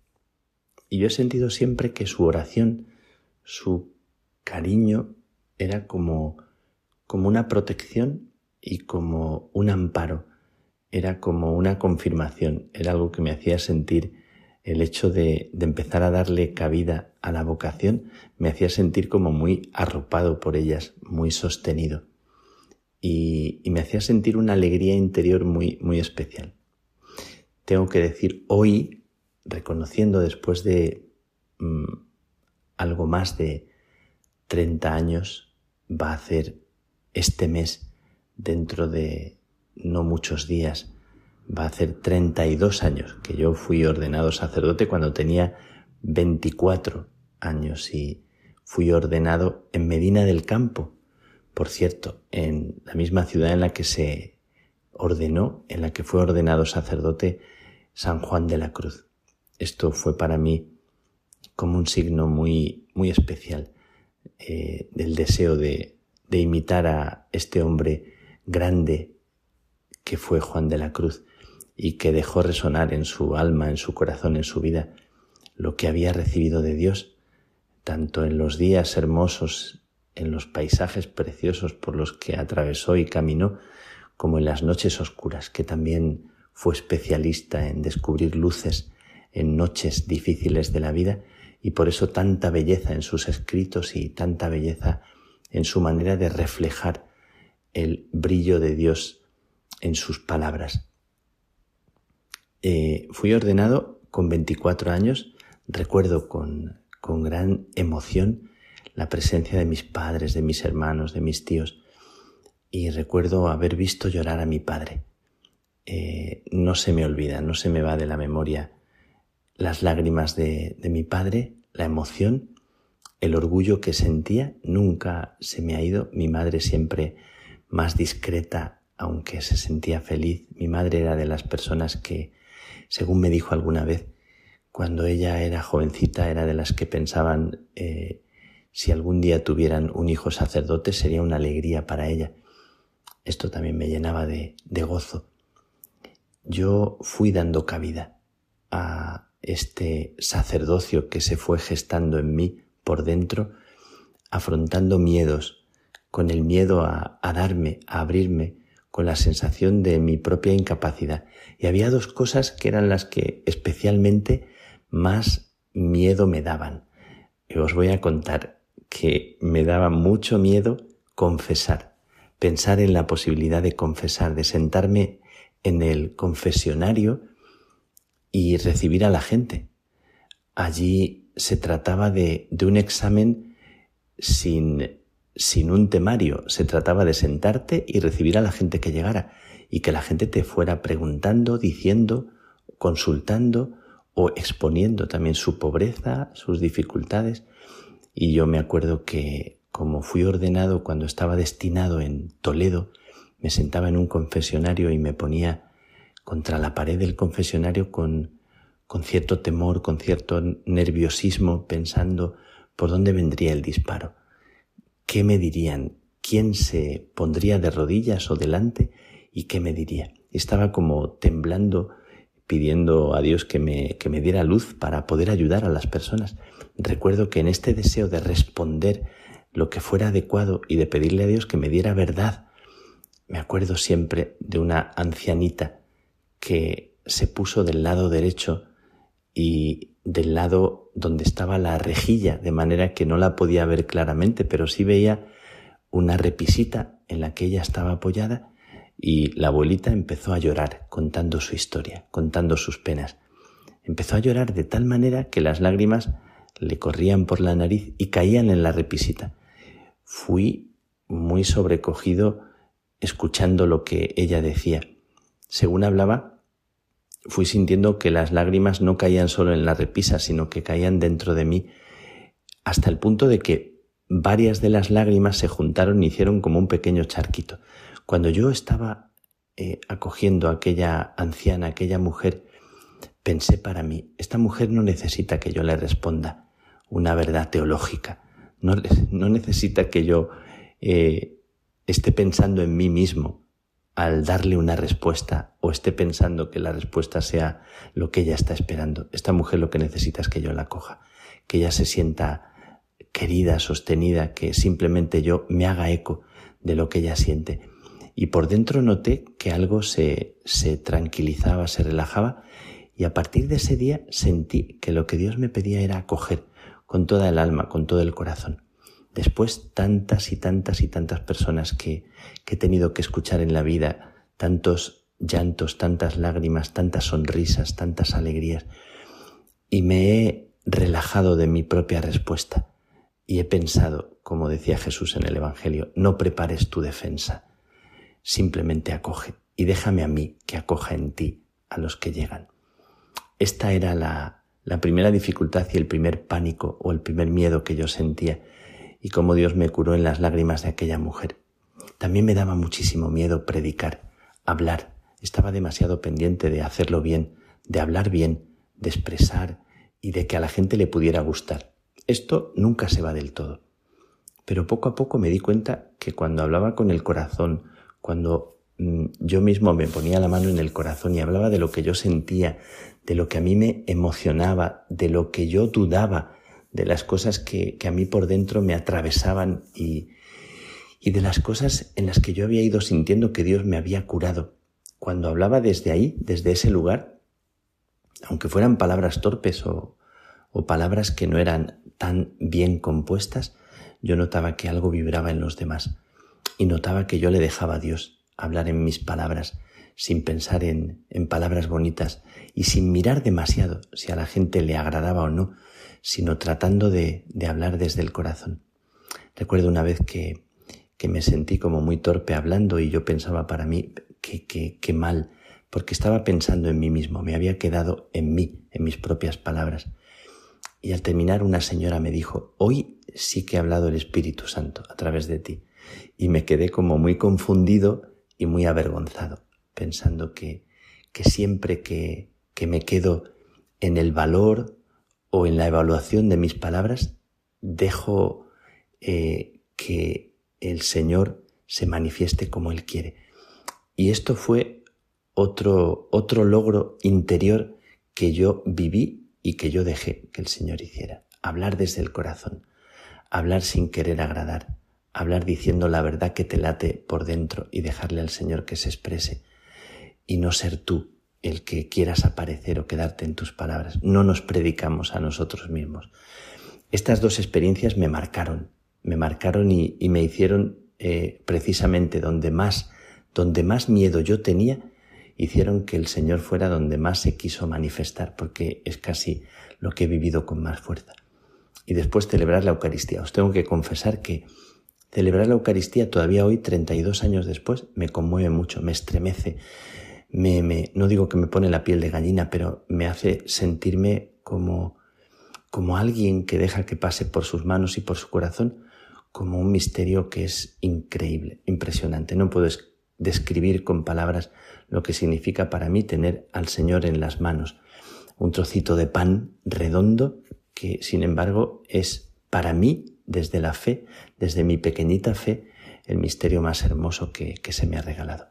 Y yo he sentido siempre que su oración, su cariño era como, como una protección y como un amparo, era como una confirmación, era algo que me hacía sentir el hecho de, empezar a darle cabida a la vocación, me hacía sentir como muy arropado por ellas, muy sostenido. Y, y me hacía sentir una alegría interior muy, muy especial. Tengo que decir hoy, reconociendo después de mm, algo más de 30 años, va a hacer este mes, dentro de no muchos días, va a hacer 32 años que yo fui ordenado sacerdote cuando tenía 24 años y fui ordenado en Medina del Campo, por cierto, en la misma ciudad en la que se ordenó, en la que fue ordenado sacerdote San Juan de la Cruz. Esto fue para mí como un signo muy, muy especial eh, del deseo de, de imitar a este hombre grande que fue Juan de la Cruz y que dejó resonar en su alma, en su corazón, en su vida, lo que había recibido de Dios, tanto en los días hermosos, en los paisajes preciosos por los que atravesó y caminó, como en las noches oscuras, que también fue especialista en descubrir luces en noches difíciles de la vida y por eso tanta belleza en sus escritos y tanta belleza en su manera de reflejar el brillo de Dios en sus palabras. Eh, fui ordenado con 24 años, recuerdo con, con gran emoción la presencia de mis padres, de mis hermanos, de mis tíos, y recuerdo haber visto llorar a mi padre. Eh, no se me olvida, no se me va de la memoria las lágrimas de, de mi padre, la emoción, el orgullo que sentía, nunca se me ha ido. Mi madre siempre más discreta, aunque se sentía feliz. Mi madre era de las personas que, según me dijo alguna vez, cuando ella era jovencita, era de las que pensaban eh, si algún día tuvieran un hijo sacerdote sería una alegría para ella. Esto también me llenaba de, de gozo. Yo fui dando cabida a este sacerdocio que se fue gestando en mí por dentro, afrontando miedos, con el miedo a, darme, a abrirme, con la sensación de mi propia incapacidad. Y había dos cosas que eran las que especialmente más miedo me daban. Y os voy a contar que me daba mucho miedo confesar, pensar en la posibilidad de confesar, de sentarme en el confesionario y recibir a la gente. Allí se trataba de, de un examen sin, sin un temario, se trataba de sentarte y recibir a la gente que llegara y que la gente te fuera preguntando, diciendo, consultando o exponiendo también su pobreza, sus dificultades. Y yo me acuerdo que como fui ordenado cuando estaba destinado en Toledo, me sentaba en un confesionario y me ponía contra la pared del confesionario con, con cierto temor, con cierto nerviosismo, pensando por dónde vendría el disparo. ¿Qué me dirían? ¿Quién se pondría de rodillas o delante? ¿Y qué me diría? Estaba como temblando, pidiendo a Dios que me, que me diera luz para poder ayudar a las personas. Recuerdo que en este deseo de responder lo que fuera adecuado y de pedirle a Dios que me diera verdad. Me acuerdo siempre de una ancianita que se puso del lado derecho y del lado donde estaba la rejilla, de manera que no la podía ver claramente, pero sí veía una repisita en la que ella estaba apoyada y la abuelita empezó a llorar contando su historia, contando sus penas. Empezó a llorar de tal manera que las lágrimas le corrían por la nariz y caían en la repisita. Fui muy sobrecogido escuchando lo que ella decía. Según hablaba, fui sintiendo que las lágrimas no caían solo en la repisa, sino que caían dentro de mí, hasta el punto de que varias de las lágrimas se juntaron y hicieron como un pequeño charquito. Cuando yo estaba eh, acogiendo a aquella anciana, aquella mujer, pensé para mí, esta mujer no necesita que yo le responda una verdad teológica, no, no necesita que yo eh, esté pensando en mí mismo al darle una respuesta o esté pensando que la respuesta sea lo que ella está esperando. Esta mujer lo que necesita es que yo la coja, que ella se sienta querida, sostenida, que simplemente yo me haga eco de lo que ella siente. Y por dentro noté que algo se, se tranquilizaba, se relajaba y a partir de ese día sentí que lo que Dios me pedía era acoger con toda el alma, con todo el corazón. Después tantas y tantas y tantas personas que, que he tenido que escuchar en la vida, tantos llantos, tantas lágrimas, tantas sonrisas, tantas alegrías, y me he relajado de mi propia respuesta y he pensado, como decía Jesús en el Evangelio, no prepares tu defensa, simplemente acoge y déjame a mí que acoja en ti a los que llegan. Esta era la, la primera dificultad y el primer pánico o el primer miedo que yo sentía y cómo Dios me curó en las lágrimas de aquella mujer. También me daba muchísimo miedo predicar, hablar. Estaba demasiado pendiente de hacerlo bien, de hablar bien, de expresar y de que a la gente le pudiera gustar. Esto nunca se va del todo. Pero poco a poco me di cuenta que cuando hablaba con el corazón, cuando mm, yo mismo me ponía la mano en el corazón y hablaba de lo que yo sentía, de lo que a mí me emocionaba, de lo que yo dudaba, de las cosas que, a mí por dentro me atravesaban y, y de las cosas en las que yo había ido sintiendo que Dios me había curado. Cuando hablaba desde ahí, desde ese lugar, aunque fueran palabras torpes o, o palabras que no eran tan bien compuestas, yo notaba que algo vibraba en los demás y notaba que yo le dejaba a Dios hablar en mis palabras sin pensar en, en palabras bonitas y sin mirar demasiado si a la gente le agradaba o no, sino tratando de, de hablar desde el corazón. Recuerdo una vez que, que me sentí como muy torpe hablando y yo pensaba para mí que, que, que mal, porque estaba pensando en mí mismo, me había quedado en mí, en mis propias palabras. Y al terminar una señora me dijo, hoy sí que ha hablado el Espíritu Santo a través de ti. Y me quedé como muy confundido y muy avergonzado, pensando que, que siempre que, que me quedo en el valor o en la evaluación de mis palabras, dejo eh, que el Señor se manifieste como Él quiere. Y esto fue otro, otro logro interior que yo viví y que yo dejé que el Señor hiciera. Hablar desde el corazón, hablar sin querer agradar, hablar diciendo la verdad que te late por dentro y dejarle al Señor que se exprese y no ser tú el que quieras aparecer o quedarte en tus palabras. No nos predicamos a nosotros mismos. Estas dos experiencias me marcaron, me marcaron y, me hicieron eh, precisamente donde más, donde más miedo yo tenía, hicieron que el Señor fuera donde más se quiso manifestar, porque es casi lo que he vivido con más fuerza. Y después celebrar la Eucaristía. Os tengo que confesar que celebrar la Eucaristía todavía hoy, 32 años después, me conmueve mucho, me estremece, me, me, no digo que me pone la piel de gallina, pero me hace sentirme como, como alguien que deja que pase por sus manos y por su corazón, como un misterio que es increíble, impresionante. No puedo describir con palabras lo que significa para mí tener al Señor en las manos. Un trocito de pan redondo que, sin embargo, es para mí, desde la fe, desde mi pequeñita fe, el misterio más hermoso que, se me ha regalado.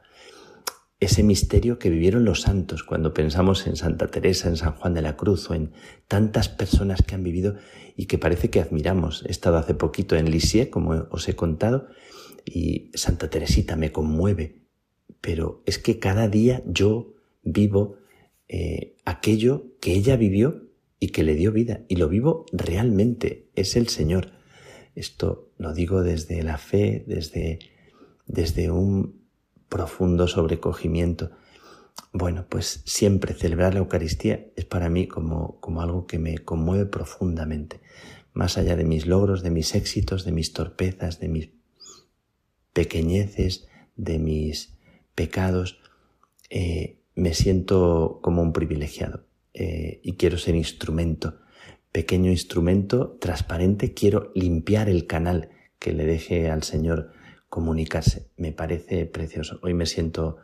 ese misterio que vivieron los santos cuando pensamos en Santa Teresa, en San Juan de la Cruz o en tantas personas que han vivido y que parece que admiramos. He estado hace poquito en Lisieux, como os he contado, y Santa Teresita me conmueve, pero es que cada día yo vivo eh, aquello que ella vivió y que le dio vida, y lo vivo realmente, es el Señor. Esto lo digo desde la fe, desde, desde un profundo sobrecogimiento. Bueno, pues siempre celebrar la Eucaristía es para mí como, como algo que me conmueve profundamente, más allá de mis logros, de mis éxitos, de mis torpezas, de mis pequeñeces, de mis pecados, eh, me siento como un privilegiado eh, y quiero ser instrumento, pequeño instrumento transparente, quiero limpiar el canal que le deje al Señor comunicarse. Me parece precioso. Hoy me siento,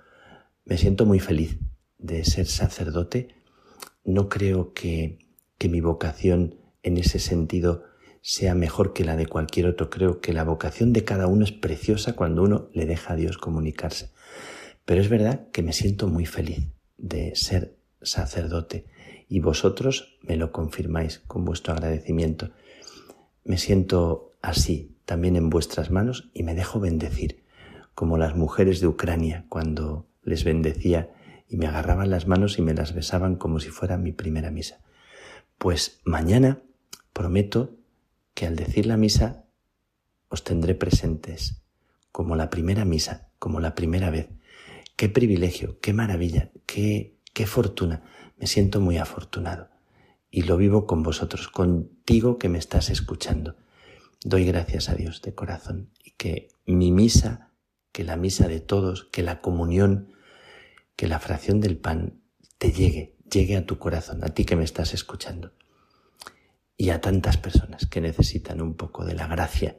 me siento muy feliz de ser sacerdote. No creo que, que mi vocación en ese sentido sea mejor que la de cualquier otro. Creo que la vocación de cada uno es preciosa cuando uno le deja a Dios comunicarse. Pero es verdad que me siento muy feliz de ser sacerdote y vosotros me lo confirmáis con vuestro agradecimiento. Me siento así también en vuestras manos y me dejo bendecir, como las mujeres de Ucrania cuando les bendecía y me agarraban las manos y me las besaban como si fuera mi primera misa. Pues mañana prometo que al decir la misa os tendré presentes, como la primera misa, como la primera vez. Qué privilegio, qué maravilla, qué, qué fortuna. Me siento muy afortunado. Y lo vivo con vosotros, contigo que me estás escuchando doy gracias a Dios de corazón y que mi misa, que la misa de todos, que la comunión, que la fracción del pan te llegue, llegue a tu corazón, a ti que me estás escuchando y a tantas personas que necesitan un poco de la gracia,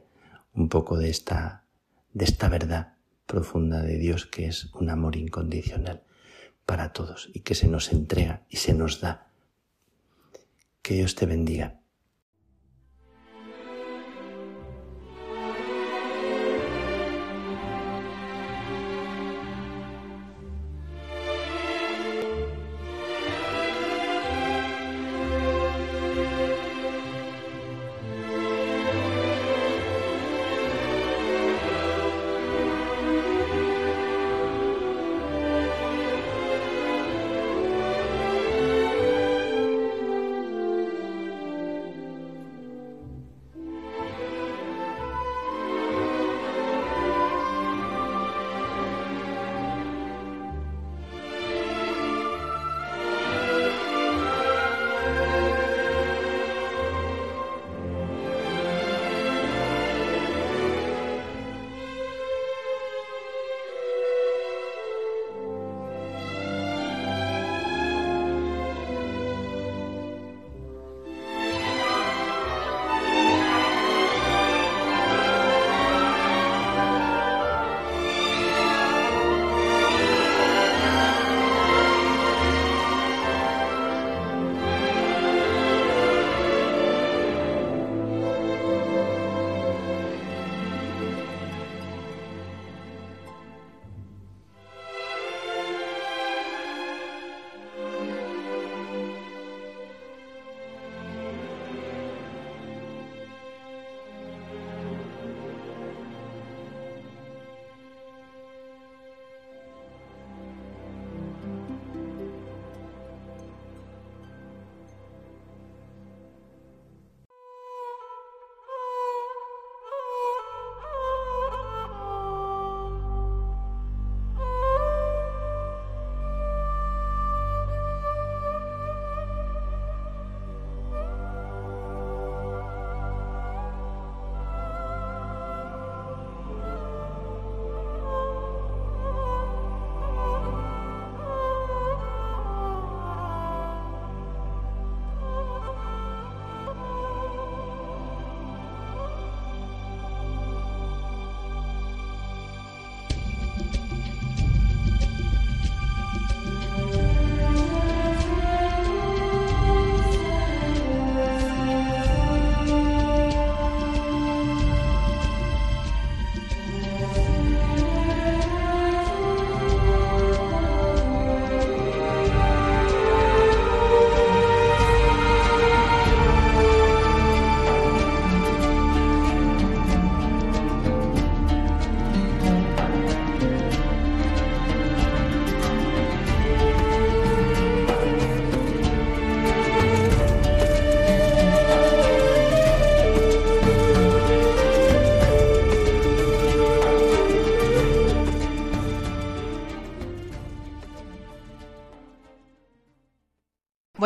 un poco de esta de esta verdad profunda de Dios que es un amor incondicional para todos y que se nos entrega y se nos da. Que Dios te bendiga.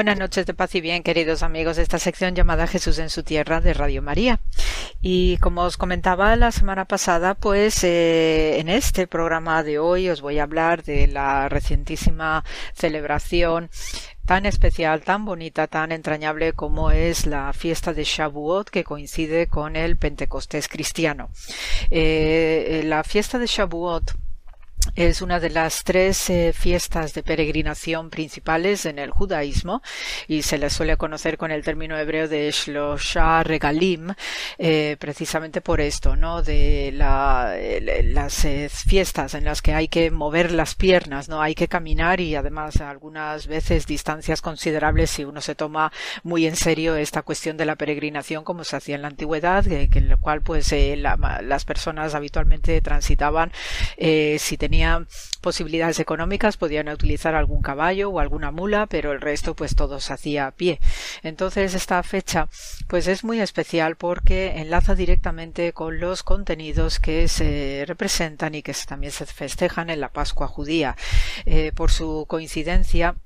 Buenas noches de paz y bien, queridos amigos de esta sección llamada Jesús en su tierra de Radio María. Y como os comentaba la semana pasada, pues eh, en este programa de hoy os voy a hablar de la recientísima celebración tan especial, tan bonita, tan entrañable como es la fiesta de Shavuot que coincide con el Pentecostés cristiano. Eh, la fiesta de Shavuot es una de las tres eh, fiestas de peregrinación principales en el judaísmo y se le suele conocer con el término hebreo de Shlosha Regalim, eh, precisamente por esto, ¿no? De la, las eh, fiestas en las que hay que mover las piernas, ¿no? Hay que caminar y además algunas veces distancias considerables si uno se toma muy en serio esta cuestión de la peregrinación como se hacía en la antigüedad, en la cual pues las personas habitualmente transitaban si tenían tenía posibilidades económicas podían utilizar algún caballo o alguna mula, pero el resto pues todo se hacía a pie. Entonces esta fecha pues es muy especial porque enlaza directamente con los contenidos que se representan y que también se festejan en la Pascua judía. Eh, por su coincidencia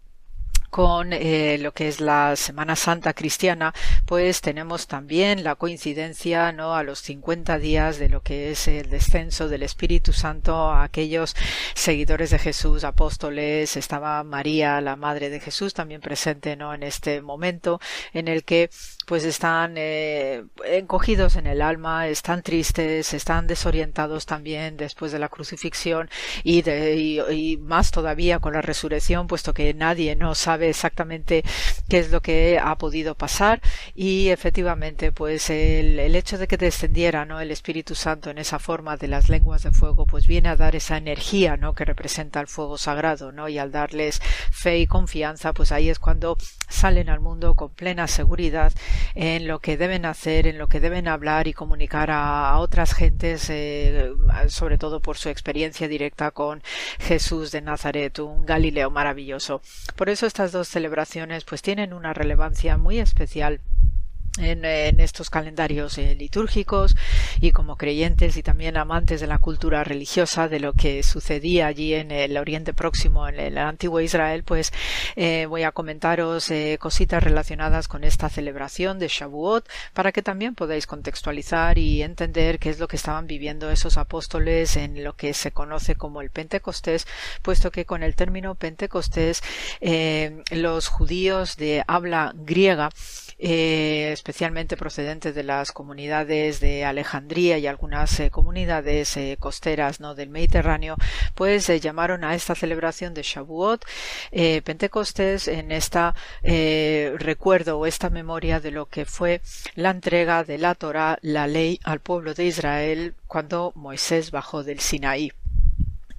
con eh, lo que es la Semana Santa cristiana, pues tenemos también la coincidencia ¿no? a los 50 días de lo que es el descenso del Espíritu Santo a aquellos seguidores de Jesús, apóstoles, estaba María, la Madre de Jesús, también presente ¿no? en este momento en el que pues están eh, encogidos en el alma, están tristes, están desorientados también después de la crucifixión y, de, y, más todavía con la resurrección, puesto que nadie no sabe exactamente qué es lo que ha podido pasar y efectivamente pues el, el hecho de que descendiera ¿no? el Espíritu Santo en esa forma de las lenguas de fuego pues viene a dar esa energía ¿no? que representa el fuego sagrado ¿no? y al darles fe y confianza pues ahí es cuando salen al mundo con plena seguridad en lo que deben hacer, en lo que deben hablar y comunicar a, otras gentes, eh, sobre todo por su experiencia directa con Jesús de Nazaret, un Galileo maravilloso. Por eso estas dos celebraciones pues tienen una relevancia muy especial en, estos calendarios eh, litúrgicos y como creyentes y también amantes de la cultura religiosa de lo que sucedía allí en el Oriente Próximo, en el antiguo Israel, pues eh, voy a comentaros eh, cositas relacionadas con esta celebración de Shavuot para que también podáis contextualizar y entender qué es lo que estaban viviendo esos apóstoles en lo que se conoce como el Pentecostés, puesto que con el término Pentecostés los judíos de habla griega eh, especialmente procedentes de las comunidades de Alejandría y algunas eh, comunidades eh, costeras ¿no? del Mediterráneo, pues llamaron a esta celebración de Shavuot Pentecostés en esta recuerdo o esta memoria de lo que fue la entrega de la Torah, la ley al pueblo de Israel cuando Moisés bajó del Sinaí.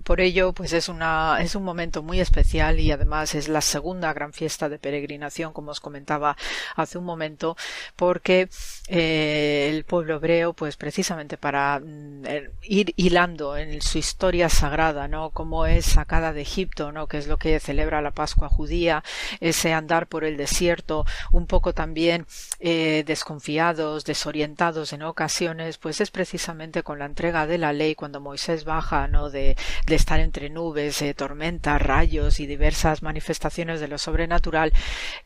Por ello, pues es una, es un momento muy especial y además es la segunda gran fiesta de peregrinación, como os comentaba hace un momento, porque eh, el pueblo hebreo, pues precisamente para mm, ir hilando en su historia sagrada, ¿no? Como es sacada de Egipto, ¿no? Que es lo que celebra la Pascua judía, ese andar por el desierto, un poco también eh, desconfiados, desorientados en ocasiones, pues es precisamente con la entrega de la ley cuando Moisés baja, ¿no? De estar entre nubes, eh, tormentas, rayos y diversas manifestaciones de lo sobrenatural,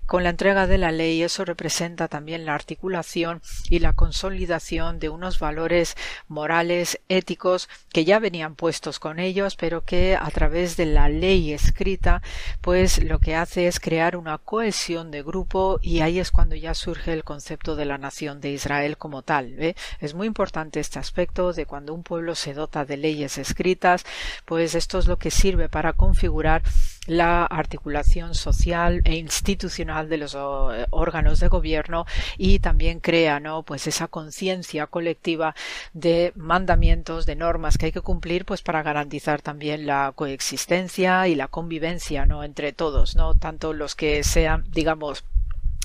con la entrega de la ley eso representa también la articulación y la consolidación de unos valores morales, éticos, que ya venían puestos con ellos, pero que a través de la ley escrita, pues lo que hace es crear una cohesión de grupo y ahí es cuando ya surge el concepto de la nación de Israel como tal. Es muy importante este aspecto de cuando un pueblo se dota de leyes escritas, pues pues esto es lo que sirve para configurar la articulación social e institucional de los eh, órganos de gobierno y también crea ¿no? pues esa conciencia colectiva de mandamientos, de normas que hay que cumplir pues para garantizar también la coexistencia y la convivencia ¿no? entre todos, no tanto los que sean digamos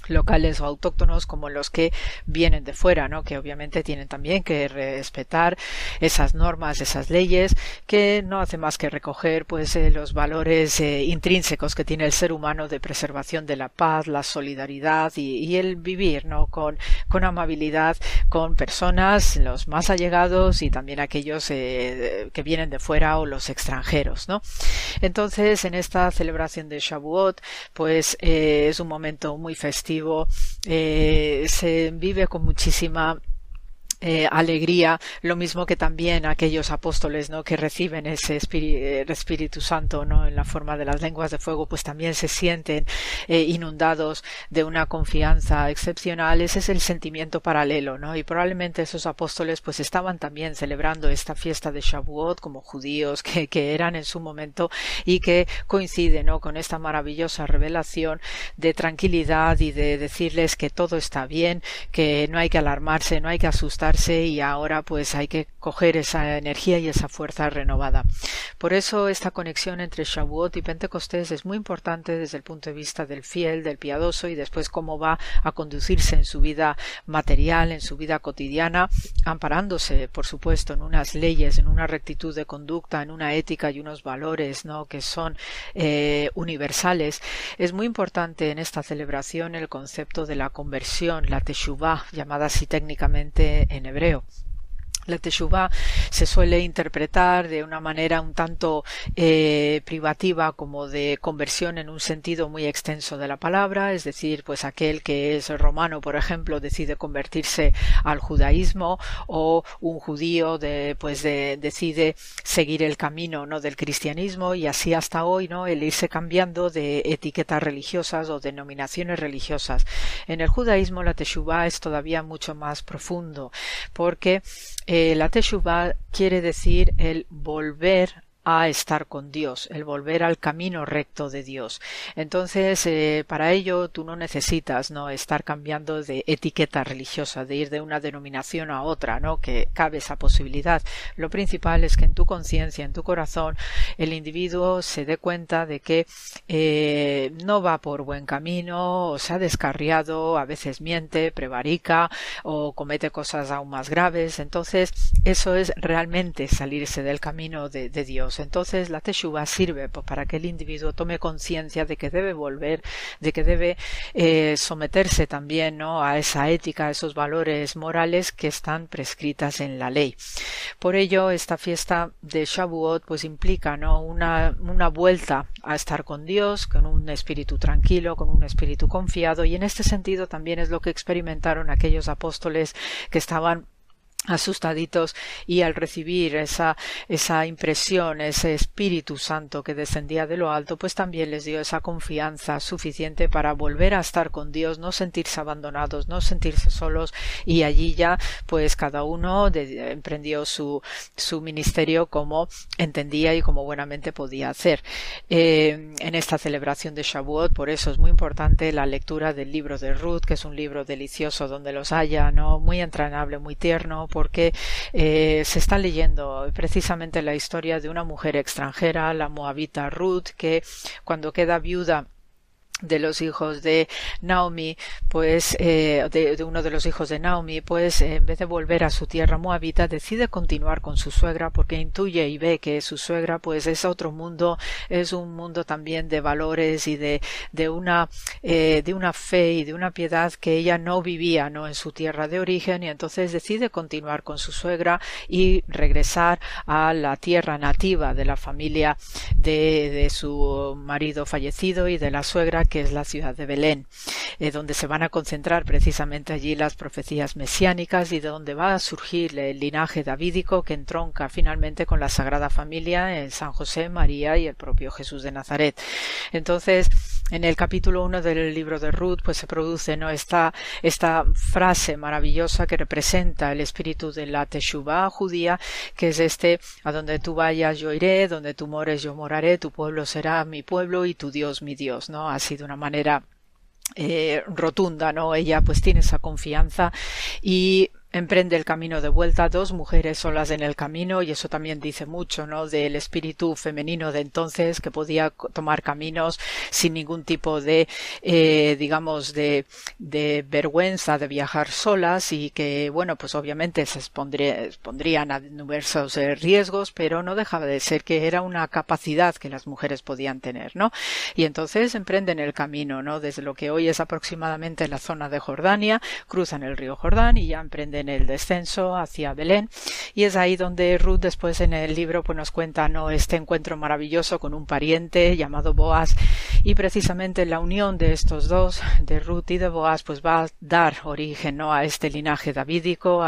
locales o autóctonos como los que vienen de fuera, ¿no? que obviamente tienen también que respetar esas normas, esas leyes, que no hace más que recoger pues eh, los valores eh, intrínsecos que tiene el ser humano de preservación de la paz, la solidaridad y, el vivir ¿no? con, con amabilidad con personas, los más allegados y también aquellos eh, que vienen de fuera o los extranjeros. ¿no? Entonces, en esta celebración de Shavuot, pues es un momento muy festivo eh, se vive con muchísima eh, alegría, lo mismo que también aquellos apóstoles ¿no? que reciben ese Espíritu Santo ¿no? en la forma de las lenguas de fuego, pues también se sienten eh, inundados de una confianza excepcional. Ese es el sentimiento paralelo, ¿no? Y probablemente esos apóstoles pues estaban también celebrando esta fiesta de Shavuot como judíos que, que eran en su momento y que coincide ¿no? con esta maravillosa revelación de tranquilidad y de decirles que todo está bien, que no hay que alarmarse, no hay que asustar y ahora pues hay que coger esa energía y esa fuerza renovada. Por eso esta conexión entre Shavuot y Pentecostés es muy importante desde el punto de vista del fiel, del piadoso y después cómo va a conducirse en su vida material, en su vida cotidiana, amparándose, por supuesto, en unas leyes, en una rectitud de conducta, en una ética y unos valores, ¿no? que son eh, universales. Es muy importante en esta celebración el concepto de la conversión, la teshuvah, llamada así técnicamente en hebreo. La Teshuvah se suele interpretar de una manera un tanto eh, privativa como de conversión en un sentido muy extenso de la palabra, es decir, pues aquel que es romano, por ejemplo, decide convertirse al judaísmo o un judío pues de, decide seguir el camino no del cristianismo y así hasta hoy no el irse cambiando de etiquetas religiosas o denominaciones religiosas. En el judaísmo la Teshuvah es todavía mucho más profundo porque la Teshuvah quiere decir el volver a estar con Dios, el volver al camino recto de Dios. Entonces, eh, para ello tú no necesitas no estar cambiando de etiqueta religiosa, de ir de una denominación a otra, no que cabe esa posibilidad. Lo principal es que en tu conciencia, en tu corazón, el individuo se dé cuenta de que eh, no va por buen camino, o se ha descarriado, a veces miente, prevarica o comete cosas aún más graves. Entonces, eso es realmente salirse del camino de Dios. Entonces la teshuva sirve pues, para que el individuo tome conciencia de que debe volver, de que debe eh, someterse también ¿no? a esa ética, a esos valores morales que están prescritas en la ley. Por ello, esta fiesta de Shavuot pues implica ¿no? una, una vuelta a estar con Dios, con un espíritu tranquilo, con un espíritu confiado, y en este sentido también es lo que experimentaron aquellos apóstoles que estaban asustaditos y al recibir esa, esa impresión, ese Espíritu Santo que descendía de lo alto, pues también les dio esa confianza suficiente para volver a estar con Dios, no sentirse abandonados, no sentirse solos y allí ya pues cada uno emprendió su, su ministerio como entendía y como buenamente podía hacer. Eh, en esta celebración de Shavuot, por eso es muy importante la lectura del libro de Ruth, que es un libro delicioso donde los haya, ¿no? Muy entrenable, muy tierno, porque eh, se está leyendo precisamente la historia de una mujer extranjera, la moabita Ruth, que cuando queda viuda de los hijos de Naomi, pues eh, de, uno de los hijos de Naomi, pues en vez de volver a su tierra moabita, decide continuar con su suegra porque intuye y ve que su suegra pues es otro mundo, es un mundo también de valores y de, de una eh, de una fe y de una piedad que ella no vivía no en su tierra de origen y entonces decide continuar con su suegra y regresar a la tierra nativa de la familia de, de su marido fallecido y de la suegra que es la ciudad de Belén, eh, donde se van a concentrar precisamente allí las profecías mesiánicas y de donde va a surgir el linaje davídico que entronca finalmente con la Sagrada Familia en San José, María y el propio Jesús de Nazaret. Entonces, en el capítulo 1 del libro de Ruth, pues se produce ¿no? esta, esta frase maravillosa que representa el espíritu de la Teshuvah judía, que es este, a donde tú vayas yo iré, donde tú mores yo moraré, tu pueblo será mi pueblo y tu Dios mi Dios, ¿no? Así de una manera eh, rotunda, ¿no? Ella pues tiene esa confianza y emprende el camino de vuelta, dos mujeres solas en el camino, y eso también dice mucho, ¿no? Del espíritu femenino de entonces, que podía tomar caminos sin ningún tipo de, eh, digamos, de, de, vergüenza de viajar solas y que, bueno, pues obviamente se expondrían a diversos eh, riesgos, pero no dejaba de ser que era una capacidad que las mujeres podían tener, ¿no? Y entonces emprenden el camino, ¿no? Desde lo que hoy es aproximadamente la zona de Jordania, cruzan el río Jordán y ya emprenden el descenso hacia Belén. Y es ahí donde Ruth después en el libro pues nos cuenta, ¿no? Este encuentro maravilloso con un pariente llamado Boaz y precisamente la unión de estos dos, de Ruth y de Boaz, pues va a dar origen, ¿no? A este linaje davídico,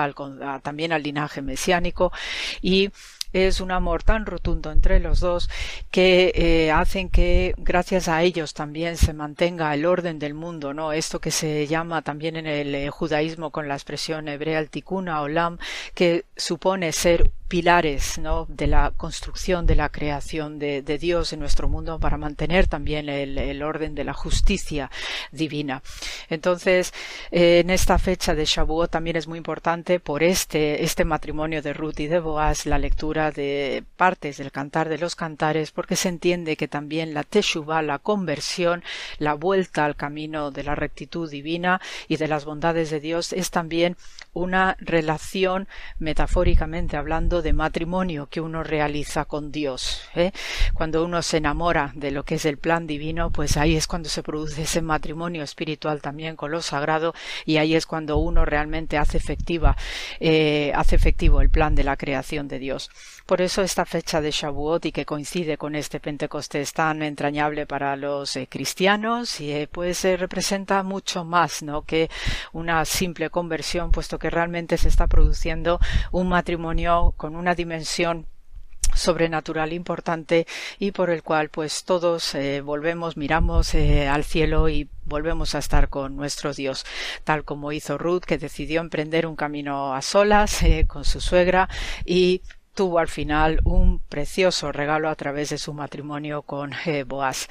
también al linaje mesiánico y es un amor tan rotundo entre los dos que eh, hacen que gracias a ellos también se mantenga el orden del mundo, ¿no? Esto que se llama también en el eh, judaísmo con la expresión hebrea el tikkun olam, que supone ser pilares de la construcción de la creación de, Dios en nuestro mundo para mantener también el, orden de la justicia divina. Entonces, eh, en esta fecha de Shavuot también es muy importante por este, este matrimonio de Ruth y de Boaz la lectura de partes del cantar de los cantares porque se entiende que también la Teshuvah, la conversión, la vuelta al camino de la rectitud divina y de las bondades de Dios es también una relación metafóricamente hablando de matrimonio que uno realiza con Dios. ¿eh? Cuando uno se enamora de lo que es el plan divino, pues ahí es cuando se produce ese matrimonio espiritual también con lo sagrado y ahí es cuando uno realmente hace efectiva, eh, hace efectivo el plan de la creación de Dios. Por eso esta fecha de Shavuot y que coincide con este Pentecostés tan entrañable para los eh, cristianos, y, pues representa mucho más ¿no? que una simple conversión, puesto que realmente se está produciendo un matrimonio con una dimensión sobrenatural importante y por el cual pues todos eh, volvemos miramos eh, al cielo y volvemos a estar con nuestro Dios tal como hizo Ruth que decidió emprender un camino a solas con su suegra y tuvo al final un precioso regalo a través de su matrimonio con eh, Boaz.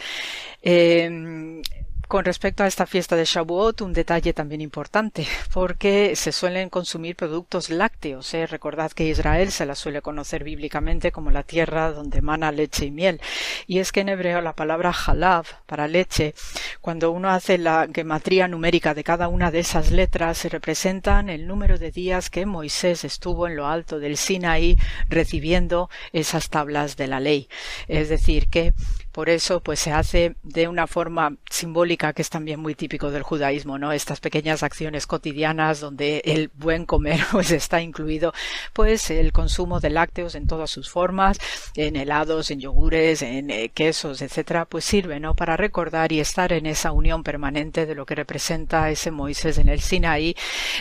Con respecto a esta fiesta de Shavuot, un detalle también importante, porque se suelen consumir productos lácteos. ¿eh? Recordad que Israel se la suele conocer bíblicamente como la tierra donde mana leche y miel. Y es que en hebreo la palabra halav para leche, cuando uno hace la gematría numérica de cada una de esas letras, se representan el número de días que Moisés estuvo en lo alto del Sinaí recibiendo esas tablas de la ley. Es decir, que por eso, pues se hace de una forma simbólica que es también muy típico del judaísmo, ¿no? Estas pequeñas acciones cotidianas donde el buen comer pues está incluido, pues el consumo de lácteos en todas sus formas, en helados, en yogures, en eh, quesos, etcétera, pues sirve, ¿no? Para recordar y estar en esa unión permanente de lo que representa ese Moisés en el Sinaí,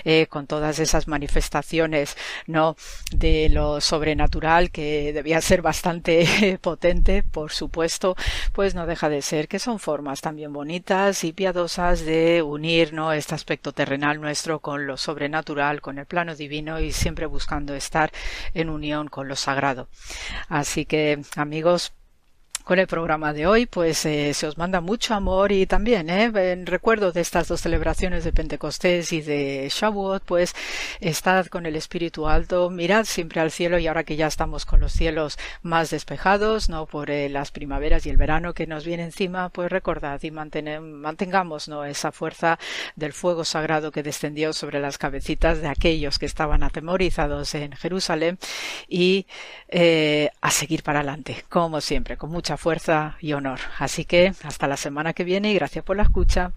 eh, con todas esas manifestaciones, ¿no? De lo sobrenatural que debía ser bastante potente, por supuesto, pues no deja de ser que son formas también bonitas y piadosas de unir ¿no? este aspecto terrenal nuestro con lo sobrenatural, con el plano divino y siempre buscando estar en unión con lo sagrado. Así que amigos, con el programa de hoy, pues eh, se os manda mucho amor y también, eh, en recuerdo de estas dos celebraciones de Pentecostés y de Shavuot, pues estad con el espíritu alto, mirad siempre al cielo y ahora que ya estamos con los cielos más despejados, no por eh, las primaveras y el verano que nos viene encima, pues recordad y mantengamos no esa fuerza del fuego sagrado que descendió sobre las cabecitas de aquellos que estaban atemorizados en Jerusalén y eh, a seguir para adelante, como siempre, con mucha fuerza y honor. Así que hasta la semana que viene y gracias por la escucha.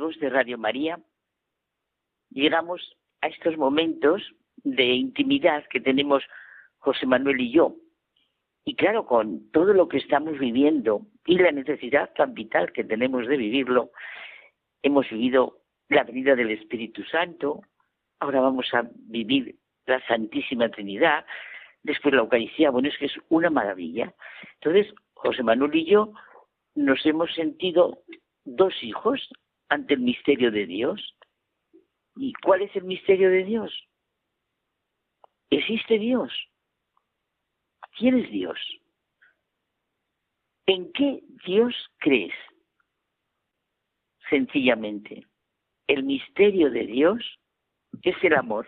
De Radio María, llegamos a estos momentos de intimidad que tenemos José Manuel y yo. Y claro, con todo lo que estamos viviendo y la necesidad tan vital que tenemos de vivirlo, hemos vivido la venida del Espíritu Santo, ahora vamos a vivir la Santísima Trinidad, después la Eucaristía, bueno, es que es una maravilla. Entonces, José Manuel y yo nos hemos sentido dos hijos ante el misterio de Dios. ¿Y cuál es el misterio de Dios? ¿Existe Dios? ¿Quién es Dios? ¿En qué Dios crees? Sencillamente, el misterio de Dios es el amor.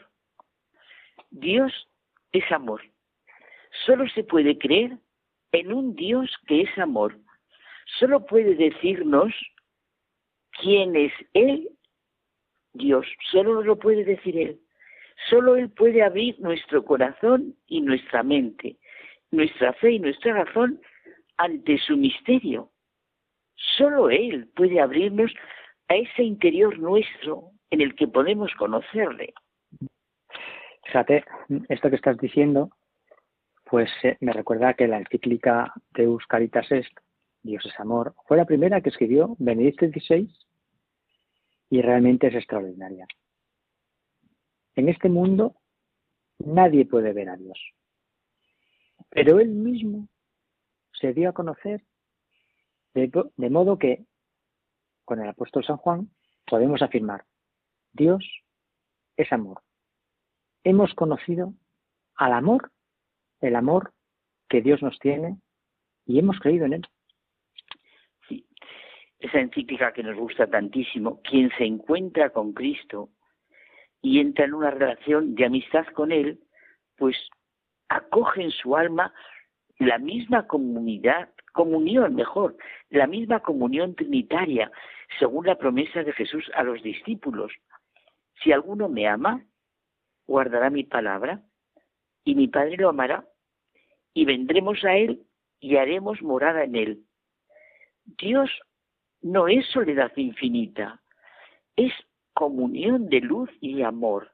Dios es amor. Solo se puede creer en un Dios que es amor. Solo puede decirnos quién es Él, Dios. Solo lo puede decir Él. Solo Él puede abrir nuestro corazón y nuestra mente, nuestra fe y nuestra razón ante su misterio. Solo Él puede abrirnos a ese interior nuestro en el que podemos conocerle. Fíjate, esto que estás diciendo, pues eh, me recuerda que la encíclica Deus Caritas Est, Dios es amor, fue la primera que escribió Benedicto XVI y realmente es extraordinaria. En este mundo nadie puede ver a Dios, pero Él mismo se dio a conocer de, de modo que con el apóstol San Juan podemos afirmar, Dios es amor. Hemos conocido al amor, el amor que Dios nos tiene y hemos creído en él esa encíclica que nos gusta tantísimo, quien se encuentra con Cristo y entra en una relación de amistad con Él, pues acoge en su alma la misma comunidad, comunión mejor, la misma comunión trinitaria, según la promesa de Jesús a los discípulos. Si alguno me ama, guardará mi palabra, y mi Padre lo amará, y vendremos a Él y haremos morada en Él. Dios no es soledad infinita, es comunión de luz y amor,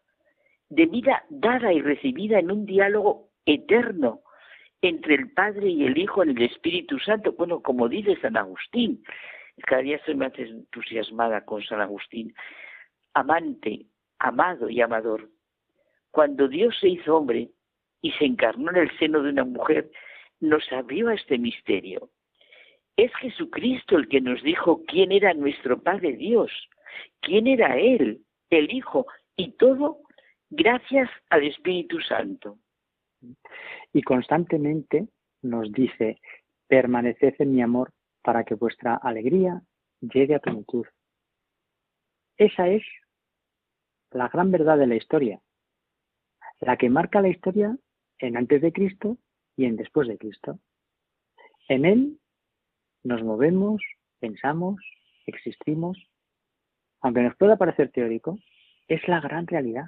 de vida dada y recibida en un diálogo eterno entre el Padre y el Hijo en el Espíritu Santo. Bueno, como dice San Agustín, cada día estoy más entusiasmada con San Agustín, amante, amado y amador. Cuando Dios se hizo hombre y se encarnó en el seno de una mujer, nos abrió a este misterio. Es Jesucristo el que nos dijo quién era nuestro Padre Dios, quién era Él, el Hijo, y todo gracias al Espíritu Santo. Y constantemente nos dice, permaneced en mi amor para que vuestra alegría llegue a plenitud. Esa es la gran verdad de la historia, la que marca la historia en antes de Cristo y en después de Cristo. En Él nos movemos, pensamos, existimos. Aunque nos pueda parecer teórico, es la gran realidad.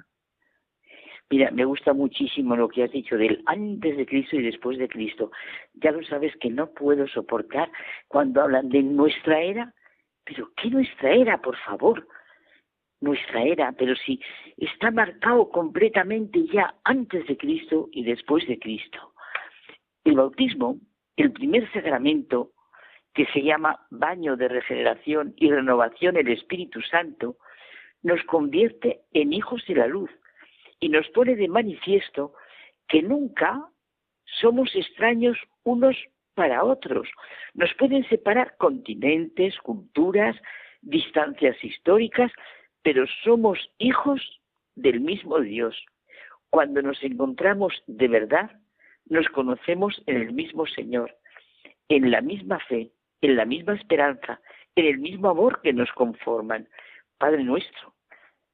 Mira, me gusta muchísimo lo que has dicho del antes de Cristo y después de Cristo. Ya lo sabes que no puedo soportar cuando hablan de nuestra era. Pero ¿qué nuestra era, por favor? Nuestra era, pero si está marcado completamente ya antes de Cristo y después de Cristo. El bautismo, el primer sacramento, que se llama baño de regeneración y renovación el Espíritu Santo, nos convierte en hijos de la luz y nos pone de manifiesto que nunca somos extraños unos para otros. Nos pueden separar continentes, culturas, distancias históricas, pero somos hijos del mismo Dios. Cuando nos encontramos de verdad, nos conocemos en el mismo Señor, en la misma fe, en la misma esperanza, en el mismo amor que nos conforman. Padre nuestro,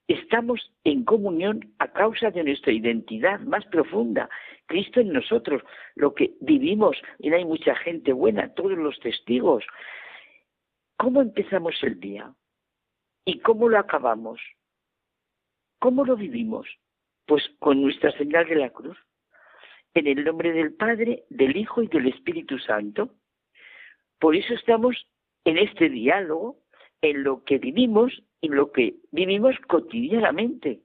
estamos en comunión a causa de nuestra identidad más profunda, Cristo en nosotros, lo que vivimos, y hay mucha gente buena, todos los testigos. ¿Cómo empezamos el día? ¿Y cómo lo acabamos? ¿Cómo lo vivimos? Pues con nuestra señal de la cruz. En el nombre del Padre, del Hijo y del Espíritu Santo. Por eso estamos en este diálogo, en lo que vivimos en lo que vivimos cotidianamente,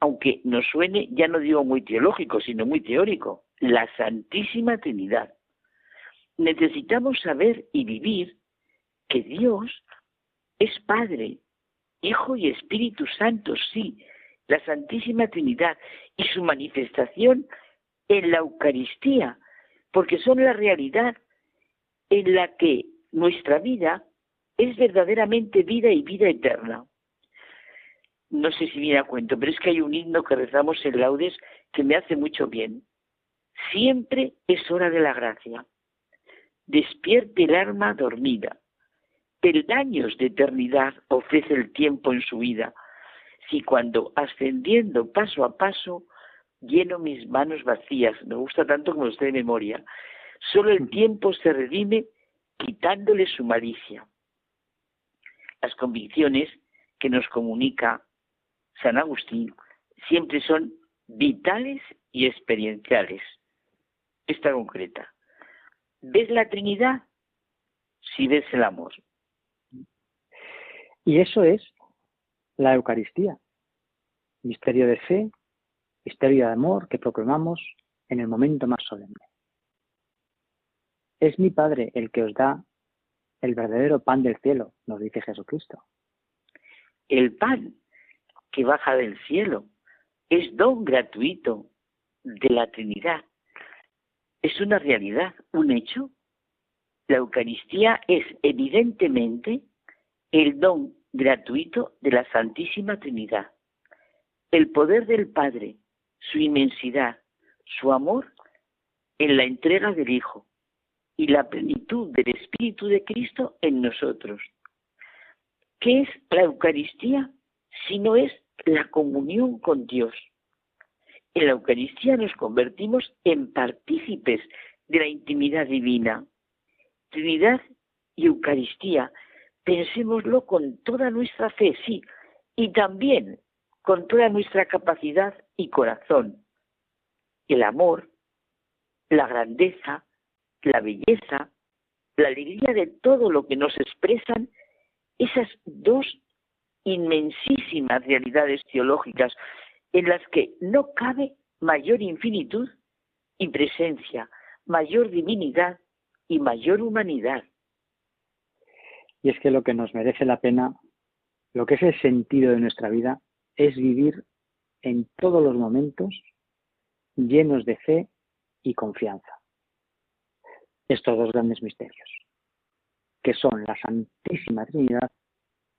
aunque nos suene, ya no digo muy teológico, sino muy teórico, la Santísima Trinidad. Necesitamos saber y vivir que Dios es Padre, Hijo y Espíritu Santo, sí, la Santísima Trinidad y su manifestación en la Eucaristía, porque son la realidad en la que nuestra vida es verdaderamente vida y vida eterna. No sé si viene a cuento, pero es que hay un himno que rezamos en laudes que me hace mucho bien. Siempre es hora de la gracia. Despierte el alma dormida. Peldaños de eternidad ofrece el tiempo en su vida. Si cuando ascendiendo paso a paso lleno mis manos vacías, me gusta tanto como usted de memoria, solo el tiempo se redime quitándole su malicia las convicciones que nos comunica San Agustín siempre son vitales y experienciales. Esta concreta. ¿Ves la Trinidad? Si ves el amor. Y eso es la Eucaristía. Misterio de fe, misterio de amor que proclamamos en el momento más solemne. Es mi Padre el que os da el verdadero pan del cielo, nos dice Jesucristo. El pan que baja del cielo es don gratuito de la Trinidad. Es una realidad, un hecho. La Eucaristía es evidentemente el don gratuito de la Santísima Trinidad. El poder del Padre, su inmensidad, su amor en la entrega del Hijo, y la plenitud del Espíritu de Cristo en nosotros. ¿Qué es la Eucaristía si no es la comunión con Dios? En la Eucaristía nos convertimos en partícipes de la intimidad divina. Trinidad y Eucaristía, pensémoslo con toda nuestra fe, sí, y también con toda nuestra capacidad y corazón. El amor, la grandeza, la belleza, la alegría de todo lo que nos expresan esas dos inmensísimas realidades teológicas en las que no cabe mayor infinitud y presencia, mayor divinidad y mayor humanidad. Y es que lo que nos merece la pena, lo que es el sentido de nuestra vida, es vivir en todos los momentos llenos de fe y confianza estos dos grandes misterios, que son la Santísima Trinidad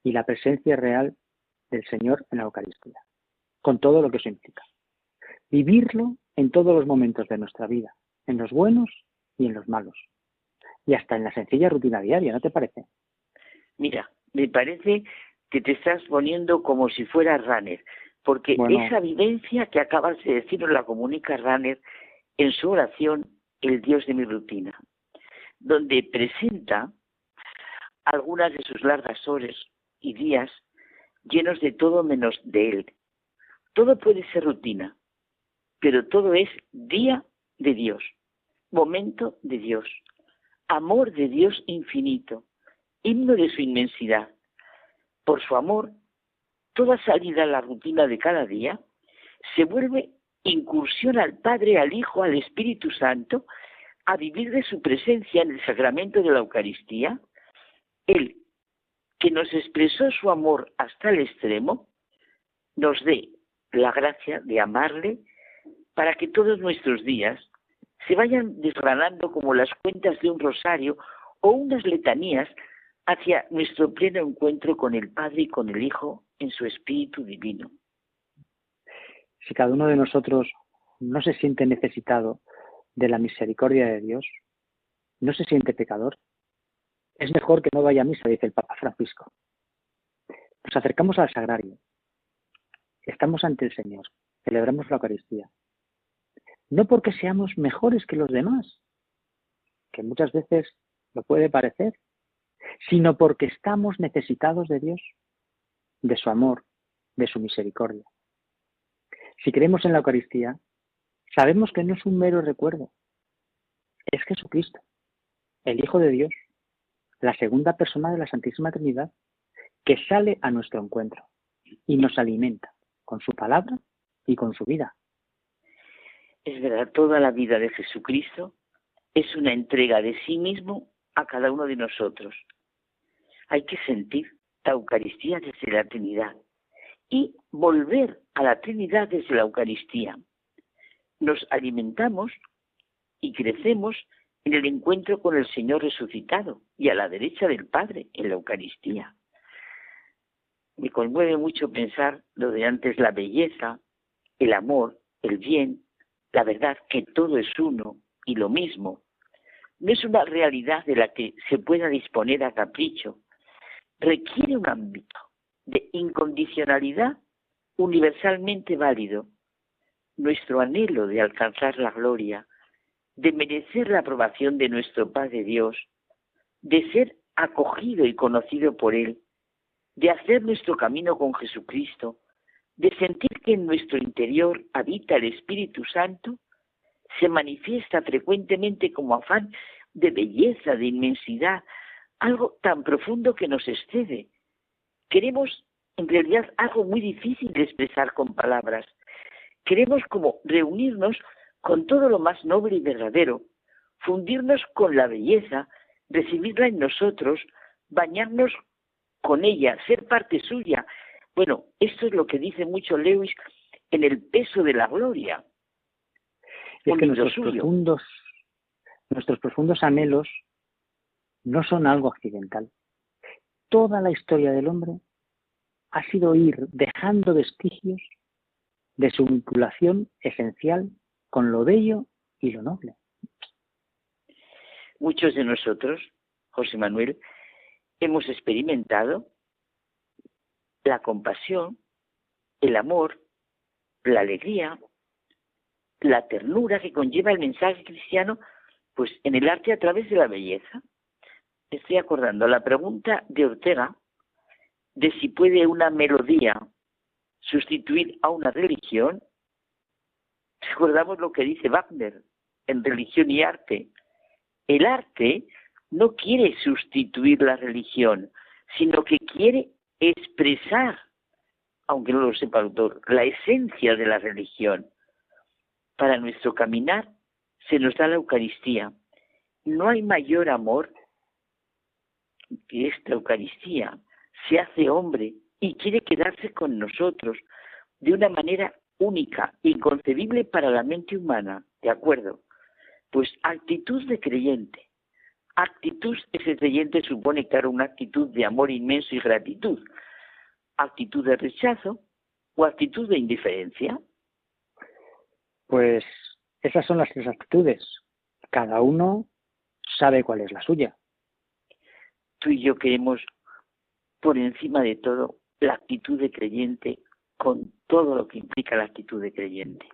y la presencia real del Señor en la Eucaristía, con todo lo que eso implica. Vivirlo en todos los momentos de nuestra vida, en los buenos y en los malos, y hasta en la sencilla rutina diaria, ¿no te parece? Mira, me parece que te estás poniendo como si fuera runner, porque esa vivencia que acabas de decir la comunica runner en su oración, el Dios de mi rutina donde presenta algunas de sus largas horas y días llenos de todo menos de él. Todo puede ser rutina, pero todo es día de Dios, momento de Dios, amor de Dios infinito, himno de su inmensidad. Por su amor, toda salida a la rutina de cada día se vuelve incursión al Padre, al Hijo, al Espíritu Santo a vivir de su presencia en el sacramento de la Eucaristía, Él, que nos expresó su amor hasta el extremo, nos dé la gracia de amarle para que todos nuestros días se vayan desgranando como las cuentas de un rosario o unas letanías hacia nuestro pleno encuentro con el Padre y con el Hijo en su Espíritu Divino. Si cada uno de nosotros no se siente necesitado de la misericordia de Dios, no se siente pecador, es mejor que no vaya a misa, dice el Papa Francisco. Nos acercamos al sagrario, estamos ante el Señor, celebramos la Eucaristía. No porque seamos mejores que los demás, que muchas veces lo puede parecer, sino porque estamos necesitados de Dios, de su amor, de su misericordia. Si creemos en la Eucaristía, Sabemos que no es un mero recuerdo, es Jesucristo, el Hijo de Dios, la segunda persona de la Santísima Trinidad, que sale a nuestro encuentro y nos alimenta con su palabra y con su vida. Es verdad, toda la vida de Jesucristo es una entrega de sí mismo a cada uno de nosotros. Hay que sentir la Eucaristía desde la Trinidad y volver a la Trinidad desde la Eucaristía. Nos alimentamos y crecemos en el encuentro con el Señor resucitado y a la derecha del Padre en la Eucaristía. Me conmueve mucho pensar lo de antes la belleza, el amor, el bien, la verdad que todo es uno y lo mismo. No es una realidad de la que se pueda disponer a capricho. Requiere un ámbito de incondicionalidad universalmente válido. Nuestro anhelo de alcanzar la gloria, de merecer la aprobación de nuestro Padre Dios, de ser acogido y conocido por Él, de hacer nuestro camino con Jesucristo, de sentir que en nuestro interior habita el Espíritu Santo, se manifiesta frecuentemente como afán de belleza, de inmensidad, algo tan profundo que nos excede. Queremos en realidad algo muy difícil de expresar con palabras. Queremos como reunirnos con todo lo más noble y verdadero, fundirnos con la belleza, recibirla en nosotros, bañarnos con ella, ser parte suya. Bueno, esto es lo que dice mucho Lewis en el peso de la gloria. Es que nuestros profundos, nuestros profundos anhelos no son algo accidental. Toda la historia del hombre ha sido ir dejando vestigios de su vinculación esencial con lo bello y lo noble. Muchos de nosotros, José Manuel, hemos experimentado la compasión, el amor, la alegría, la ternura que conlleva el mensaje cristiano, pues en el arte a través de la belleza. Estoy acordando la pregunta de Ortega de si puede una melodía sustituir a una religión Recordamos lo que dice Wagner en Religión y Arte. El arte no quiere sustituir la religión, sino que quiere expresar, aunque no lo sepa el autor, la esencia de la religión. Para nuestro caminar se nos da la Eucaristía. No hay mayor amor que esta Eucaristía. Se hace hombre y quiere quedarse con nosotros de una manera única, inconcebible para la mente humana, ¿de acuerdo? Pues actitud de creyente. Actitud, ese creyente supone, claro, una actitud de amor inmenso y gratitud. Actitud de rechazo o actitud de indiferencia. Pues esas son las tres actitudes. Cada uno sabe cuál es la suya. Tú y yo queremos, por encima de todo, la actitud de creyente con todo lo que implica la actitud de creyente.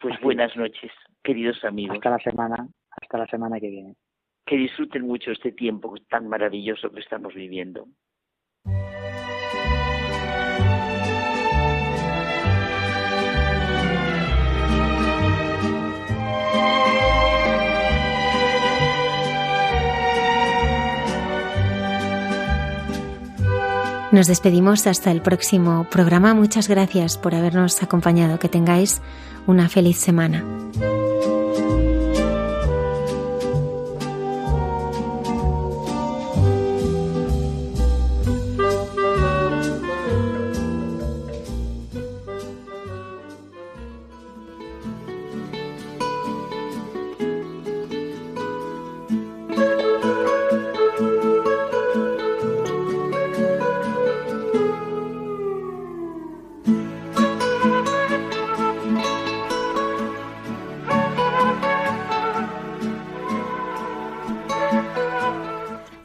Pues buenas noches, queridos amigos. Hasta la semana, hasta la semana que viene. Que disfruten mucho este tiempo tan maravilloso que estamos viviendo. Nos despedimos hasta el próximo programa. Muchas gracias por habernos acompañado. Que tengáis una feliz semana.